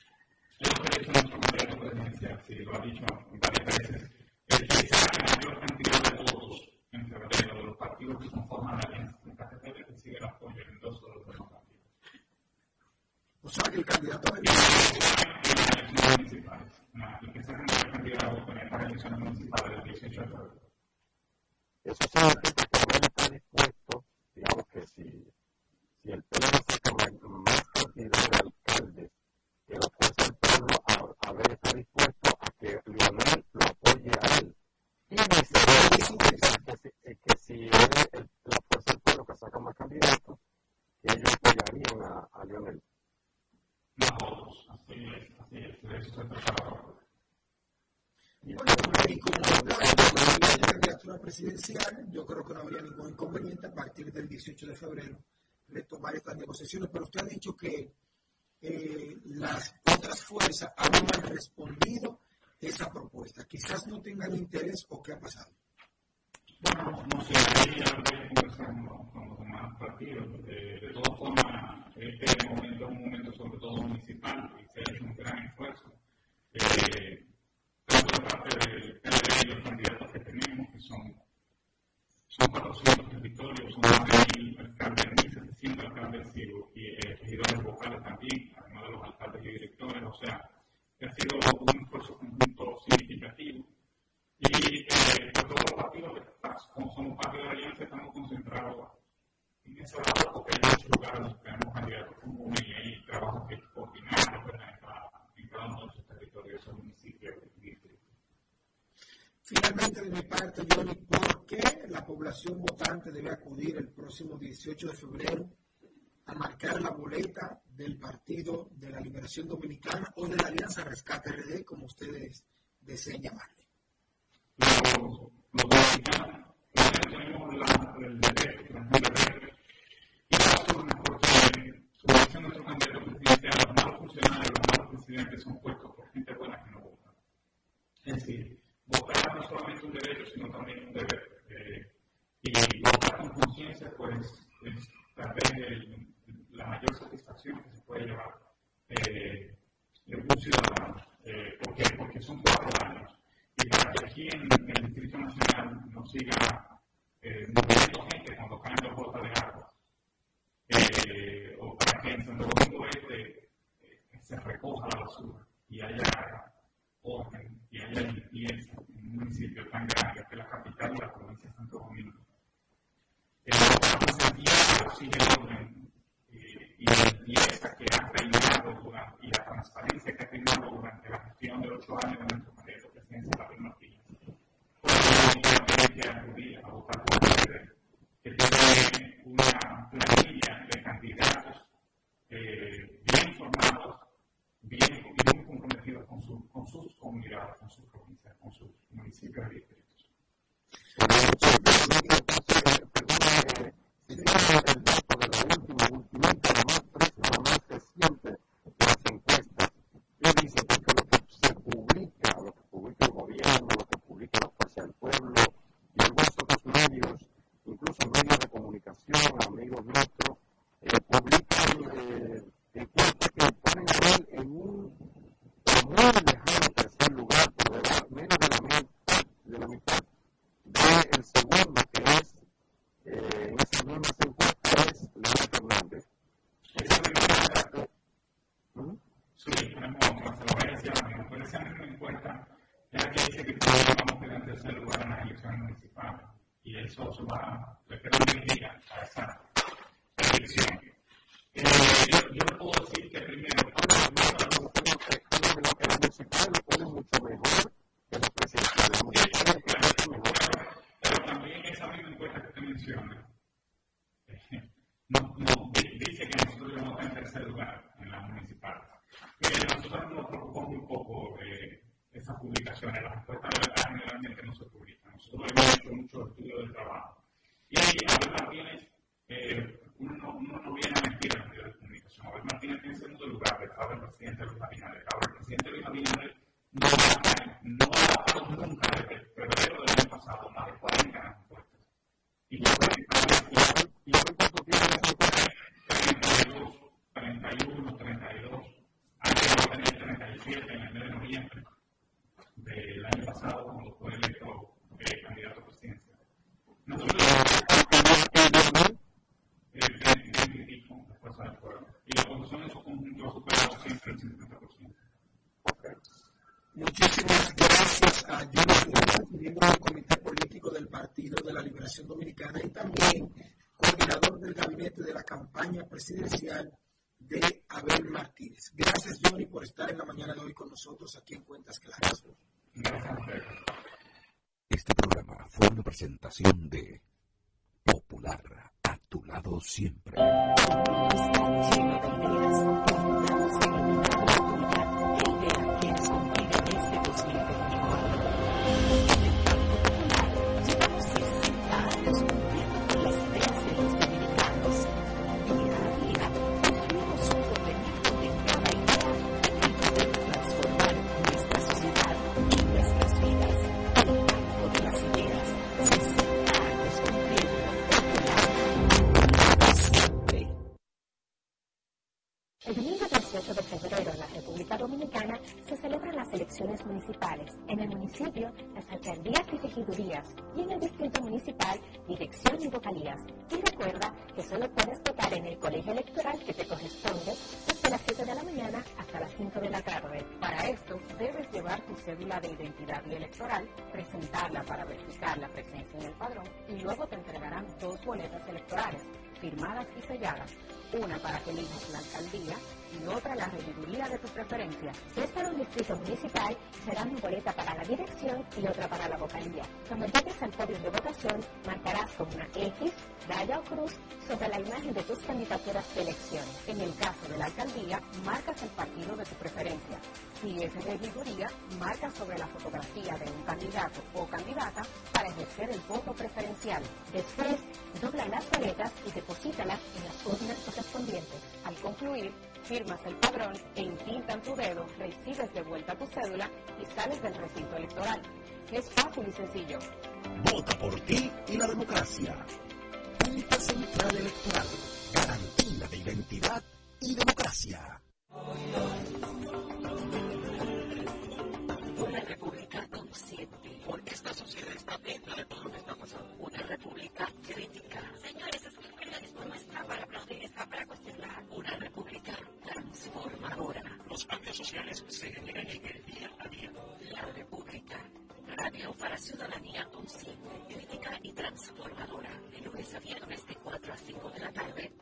Yo creo que es nuestro candidato presidencial, sí, lo ha dicho varias veces. El que saque mayor cantidad de votos en febrero de los partidos que conforman la alianza de KTP recibe el apoyo en dos de los demás partidos. O sea que el candidato Y las elecciones municipales. El que saque mayor cantidad de votos en estas elecciones municipales del 18 de febrero. Eso significa que él está dispuesto, digamos que si, si el PLD saca más, más cantidad de alcaldes que la fuerza del pueblo, a, a ver, está dispuesto a que Lionel lo apoye a él. Y viceversa, que si, que si él, el, la fuerza del pueblo que saca más candidatos, ellos apoyarían a, a Lionel. Los votos, así es, así es, de eso se trata. Y bueno, y como la candidatura yo creo que no habría ningún inconveniente a partir del 18 de febrero retomar estas negociaciones, pero usted ha dicho que eh, las otras fuerzas aún han respondido esa propuesta. Quizás no tengan interés o qué ha pasado. Bueno, no sé, ahí ya habría que conversar con, con los demás partidos. De, de todas formas, este momento es un momento sobre todo municipal y se ha hecho un gran esfuerzo. Eh, tanto de parte del PLD y los candidatos que tenemos, que son, son 400 territorios, son más de 1.000 alcaldes, 1.700 alcaldes y, y eh, regidores vocales también, además de los alcaldes y directores, o sea, que ha sido un esfuerzo conjunto significativo. Y eh, por todos los partidos, como somos parte de la alianza, estamos concentrados en ese trabajo que hay muchos lugares donde tenemos candidatos comunes y hay trabajos que coordinamos en cada uno de esos territorios, esos municipios y distritos. Finalmente, de mi parte, Johnny, ¿por qué la población votante debe acudir el próximo 18 de febrero a marcar la boleta del Partido de la Liberación Dominicana o de la Alianza Rescate RD, como ustedes deseen llamarle? Luego te entregarán dos boletas electorales, firmadas y selladas, una para que elijas la alcaldía y otra la regiduría de tu preferencia. Si es para un distrito municipal, será una boleta para la dirección y otra para la vocalía. Cuando llegues al podio de votación, marcarás con una X, raya o cruz sobre la imagen de tus candidaturas de elección. En el caso de la alcaldía, marcas el partido de tu preferencia. Si es regiduría, marca sobre la fotografía de un candidato o candidata para ejercer el voto preferencial. Después, dobla las boletas y deposítalas en las urnas correspondientes. Al concluir, firmas el padrón e intintan tu dedo, recibes de vuelta tu cédula y sales del recinto electoral. Es fácil y sencillo. Vota por ti y la democracia. Junta Central Electoral. Garantía de identidad y democracia. Una república consciente. Porque esta sociedad está dentro de todo lo que está pasando los cambios sociales se generan en el día a día. La República, radio para ciudadanía consciente, crítica y transformadora. De lunes a viernes de 4 a 5 de la tarde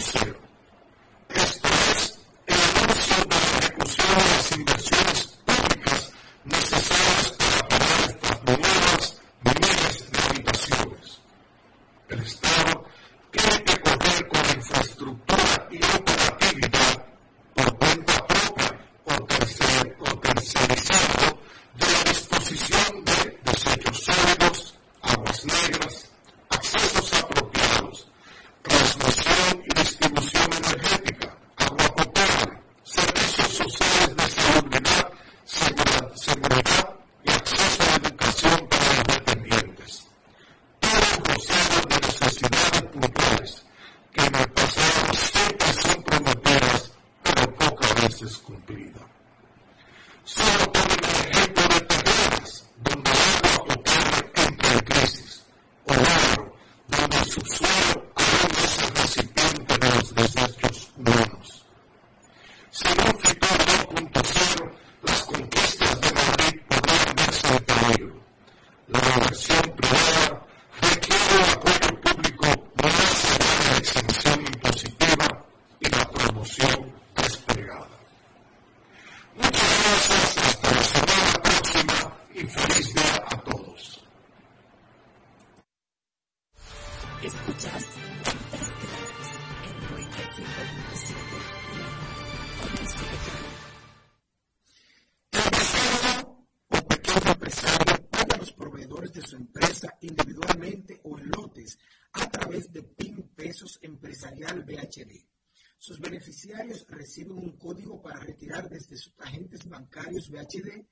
this year. celulares de sus agentes bancarios VHD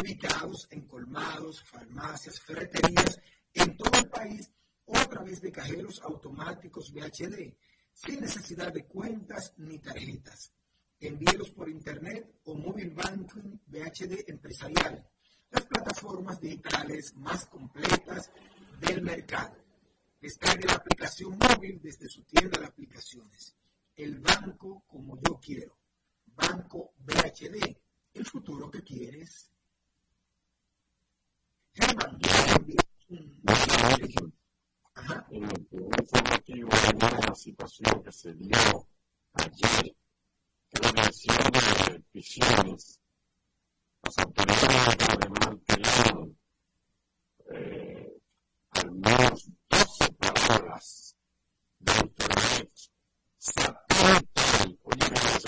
ubicados en colmados, farmacias, ferreterías en todo el país o a través de cajeros automáticos VHD, sin necesidad de cuentas ni tarjetas. Envíelos por internet o móvil banking VHD empresarial, las plataformas digitales más completas del mercado. Descargue la aplicación móvil desde su tienda de aplicaciones. El banco como yo quiero. Banco BHD, el futuro que quieres. Germán, Ajá. en el poder informativo de la situación que se dio ayer, que la versión de Pisiones, las autoridades de habían creado eh, al menos 12 palabras de internet satelital, oye,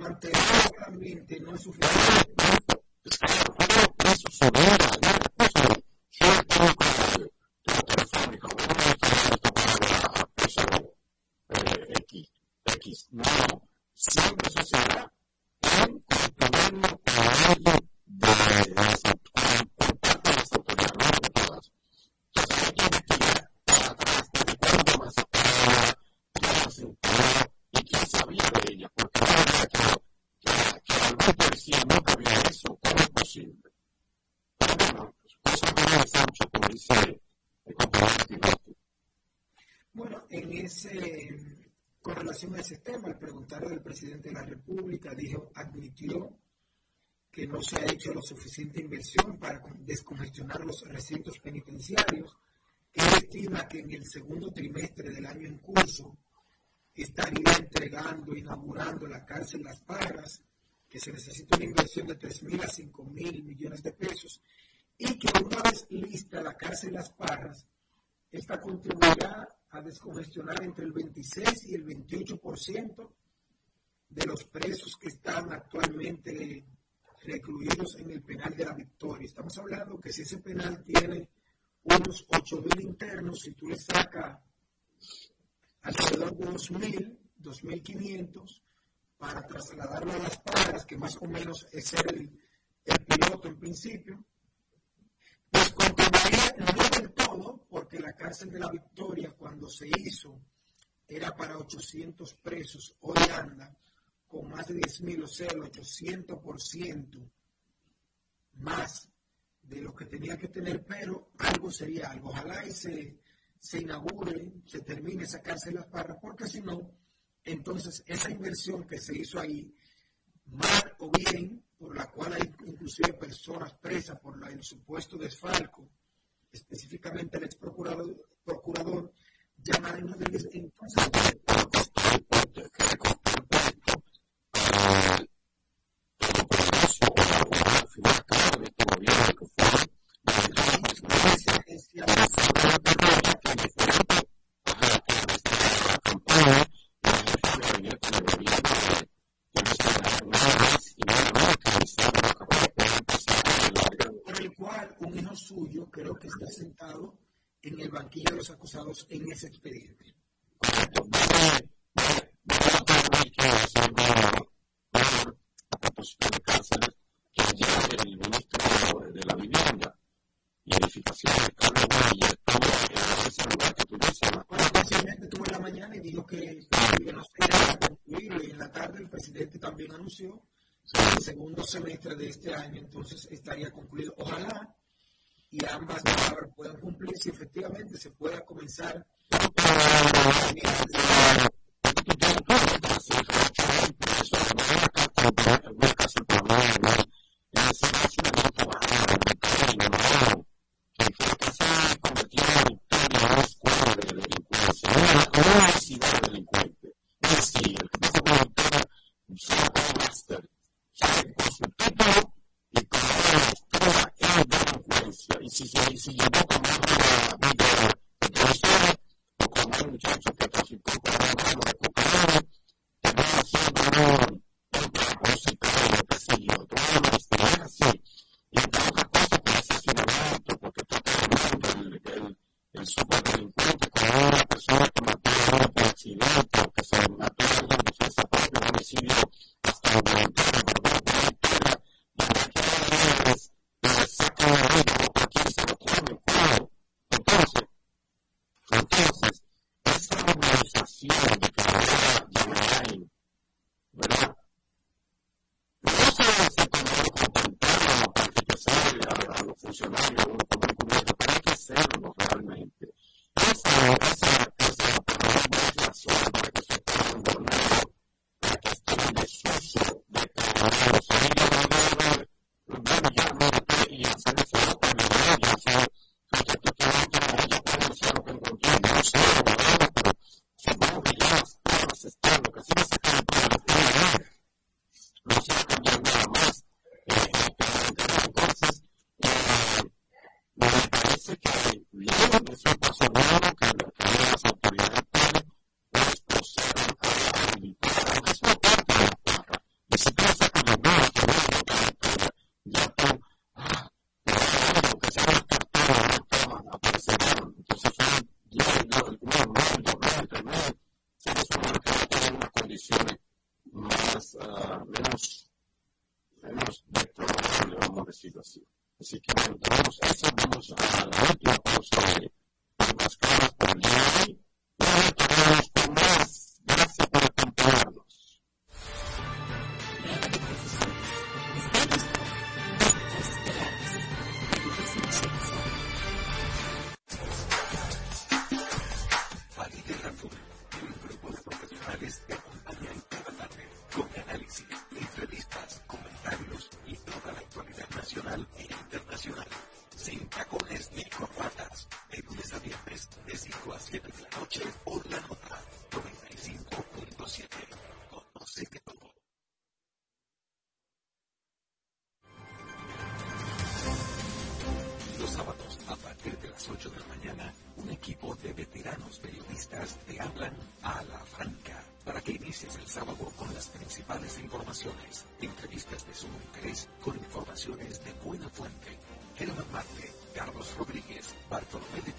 complejo desmantelar la mente no es suficiente. eso sobera, ¿no? Eso, yo tengo que tengo telefónica, bueno, no estoy para peso X, X, no, siempre sucederá en controlarlo con algo de las por parte de las autoridades, no por todas. Entonces, hay que investigar para atrás desde cuándo más se paga, quién se enteró y quién sabía de ella, porque no era claro que, que algún policía no sabía eso, ¿cómo es posible? Pero bueno, cosas de Sancho, como dice el compañero Quijote. Bueno, en ese, con relación a ese tema, al preguntarle al presidente de la República, dijo, admitió que no se ha hecho la suficiente inversión para descongestionar los recintos penitenciarios, que él estima que en el segundo trimestre del año en curso estaría entregando, inaugurando la cárcel Las Parras, se necesita una inversión de 3 mil a 5 mil millones de pesos, y que una vez lista la cárcel Las Parras, esta contribuirá a descongestionar entre el 26 y el 28% de los presos que están actualmente recluidos en el penal de la Victoria. Estamos hablando que si ese penal tiene unos 8.000 internos, si tú le sacas alrededor de 2.000, 2.500, para trasladarlo a las paras, que más o menos es el, el piloto en principio, pues continuaría no del todo, porque la cárcel de la Victoria cuando se hizo era para 800 presos, hoy anda con más de 10.000, o sea, el 800% más de lo que tenía que tener, pero algo sería algo. Ojalá y se, se inaugure, se termine esa cárcel las parras, porque si no, entonces esa inversión que se hizo ahí, mal o bien, por la cual hay inclusive personas presas por la, el supuesto desfalco, específicamente el ex procurador, procurador Rodríguez, entonces final claro de este gobierno que fue la guerrilla que diferente ajá, que la campaña la jefa de gabinete del gobierno que no esperaba nada más y nada más que iniciar una carrera puede empezar a larga por el cual un hijo suyo creo que está sentado en el banquillo de acusados en ese expediente. Correcto. A propósito de cárceles que ayer el ministro de la Vivienda y Edificación, Carlos Valle, estuvo en ese lugar que tú dices. Bueno, presidente estuvo en la mañana y dijo que, que no se iba a concluir y en la tarde el presidente también anunció que el segundo semestre de este año entonces estaría concluido. Ojalá y ambas palabras puedan cumplirse y efectivamente se pueda comenzar una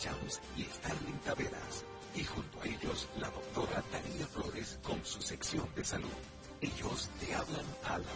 Chams y Starling Taveras, y junto a ellos la doctora Tania Flores con su sección de salud. Ellos te hablan a la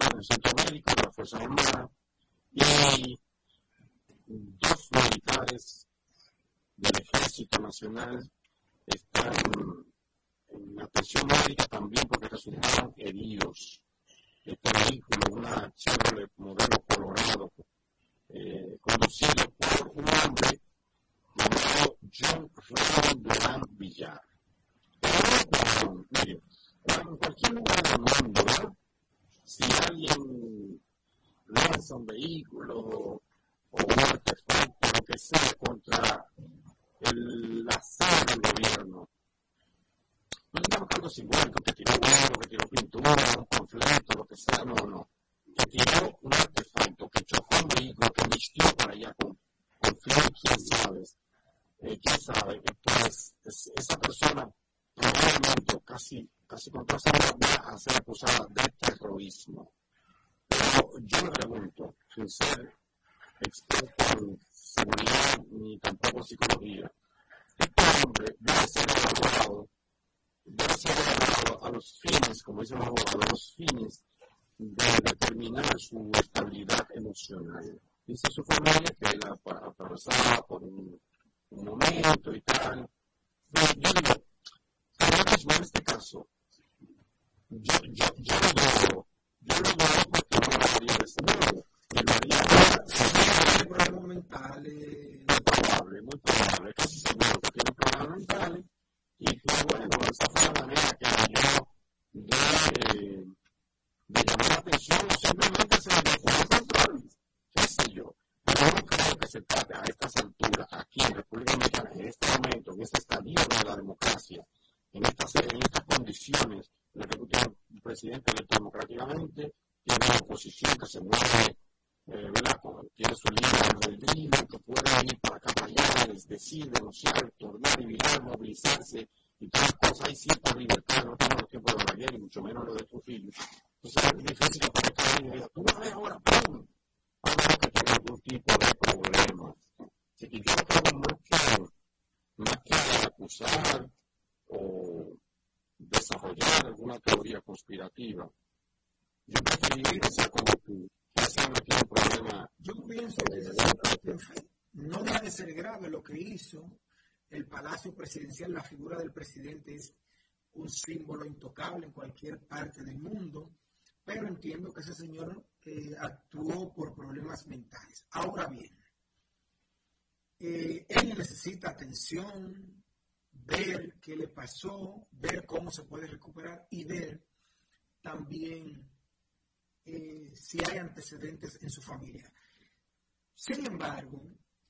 en Centroamérica, de Centroamérica, las Fuerzas Armadas, y dos militares del Ejército Nacional están en la atención médica también porque resultaron heridos. Este vehículo, una Chevrolet modelo colorado, eh, conducido por un hombre llamado John Ramón Durán Villar. Mire, en cualquier lugar del mundo, ¿verdad? si alguien lanza un vehículo o, un artefacto, lo que sea, contra el, la sede del gobierno, no digamos que algo simbólico, que tiró huevo, que tiró pintura, un panfleto, lo que sea, no, no. Que tiró un artefacto, que chocó un vehículo, que vistió para allá con, con quién sabe eh, quién sabe. Entonces, es, esa persona probablemente casi, casi con toda va a ser acusada de terrorismo. Pero yo me pregunto, sin ser experto en seguridad ni tampoco psicología, este hombre debe ser evaluado, debe ser evaluado a los fines, como dicen los abogados, a los fines de determinar su estabilidad emocional. Dice su familia que él atravesaba por un, momento y tal. Pero en este caso, yo, yo, yo lo veo, yo lo veo porque no lo haría de ese modo. Me lo haría problemas mentales. Muy probable, muy probable, casi seguro que tiene problemas mentales. Y pues bueno, esa fue la manera que yo de, de llamar la atención simplemente se le fue el control. ¿Qué sé yo? Pero no creo que se trate a estas alturas, aquí en República Dominicana, en este momento, en este estadio de la democracia, en estas, en estas condiciones, el ejecutivo presidente electo democráticamente tiene una oposición que se mueve, eh, ¿verdad? tiene su línea del que puede ir para acá para allá, decir, denunciar, tornar y movilizarse y todas las cosas. Hay cierta libertad, no tenemos tiempo de Balaguer y mucho menos lo de Trujillo. Entonces es difícil que por cada diga, tú ver ahora, ¡pum! Ahora que tiene algún tipo de problema. Así que yo creo más que, más que acusar o desarrollar alguna teoría conspirativa, yo preferiría que no problema. Pienso que no debe ser grave lo que hizo el Palacio Presidencial, la figura del presidente es un símbolo intocable en cualquier parte del mundo, pero entiendo que ese señor eh, actuó por problemas mentales. Ahora bien, eh, él necesita atención, ver qué le pasó, ver cómo se puede recuperar y ver también eh, si hay antecedentes en su familia. Sin embargo,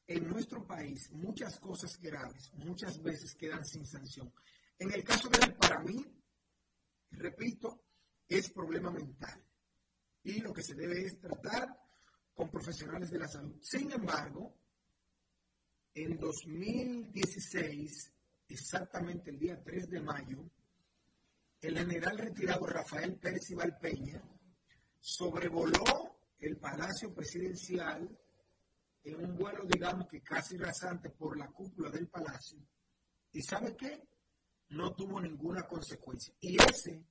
en nuestro país muchas cosas graves muchas veces quedan sin sanción. En el caso de él, para mí, repito, es problema mental y lo que se debe es tratar con profesionales de la salud. Sin embargo, en 2016 exactamente el día 3 de mayo, el general retirado Rafael Pérez Peña sobrevoló el Palacio Presidencial en un vuelo, digamos que casi rasante por la cúpula del Palacio. ¿Y sabe qué? No tuvo ninguna consecuencia. Y ese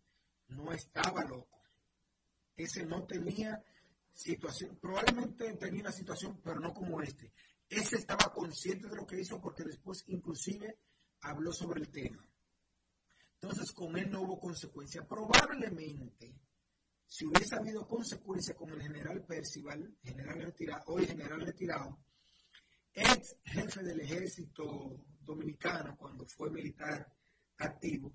no estaba loco. Ese no tenía situación, probablemente tenía una situación, pero no como este. Ese estaba consciente de lo que hizo porque después inclusive habló sobre el tema. Entonces, con él no hubo consecuencia. Probablemente, si hubiese habido consecuencia con el general Percival, general retirado, hoy general retirado, ex jefe del ejército dominicano cuando fue militar activo,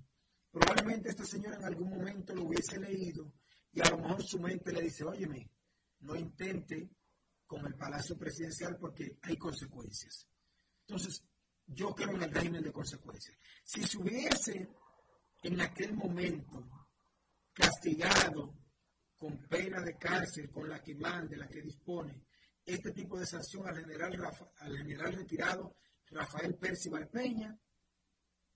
probablemente este señor en algún momento lo hubiese leído y a lo mejor su mente le dice, óyeme, no intente con el Palacio Presidencial porque hay consecuencias. Entonces, yo creo en el régimen de consecuencias. Si se hubiese en aquel momento castigado con pena de cárcel, con la que mande, la que dispone, este tipo de sanción al general, al general retirado Rafael Percival Peña,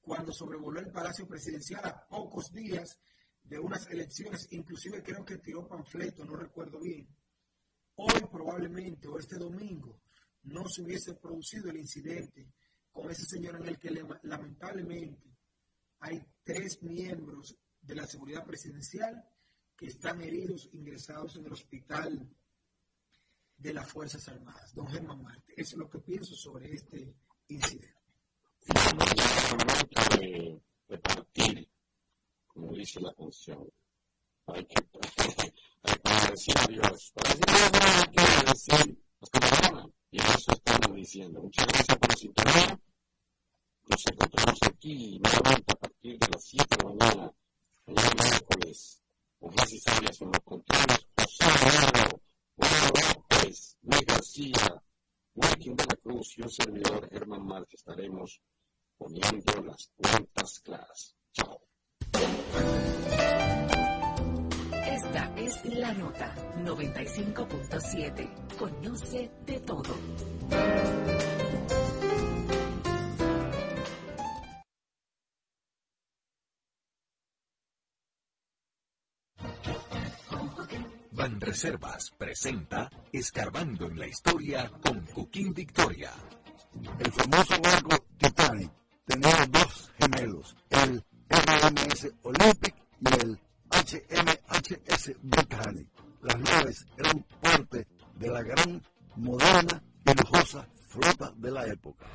cuando sobrevoló el Palacio Presidencial a pocos días de unas elecciones, inclusive creo que tiró panfleto, no recuerdo bien. Hoy probablemente, o este domingo, no se hubiese producido el incidente con ese señor en el que lamentablemente hay tres miembros de la seguridad presidencial que están heridos, ingresados en el hospital de las Fuerzas Armadas. Don Germán Marte, eso es lo que pienso sobre este incidente. De, de partir, como dice la canción. Hay que, hay que decir adiós. Para hay que decir hasta mañana. Y eso estamos diciendo. Muchas gracias por la sintonía. Nos encontramos aquí nuevamente a partir de las 7 de la mañana, mañana miércoles, Arias en los controles, José Juan López, Luis García, Joaquín de la Cruz y un servidor, Germán Márquez, estaremos poniendo las cuentas claras. Chao. Esta es la nota 95.7. Conoce de todo. Van Reservas presenta Escarbando en la Historia con Coquín Victoria. El famoso barco Titanic tenía dos gemelos, el RMS Olympic y el HMHS Botanic. Las naves eran parte de la gran, moderna y lujosa flota de la época.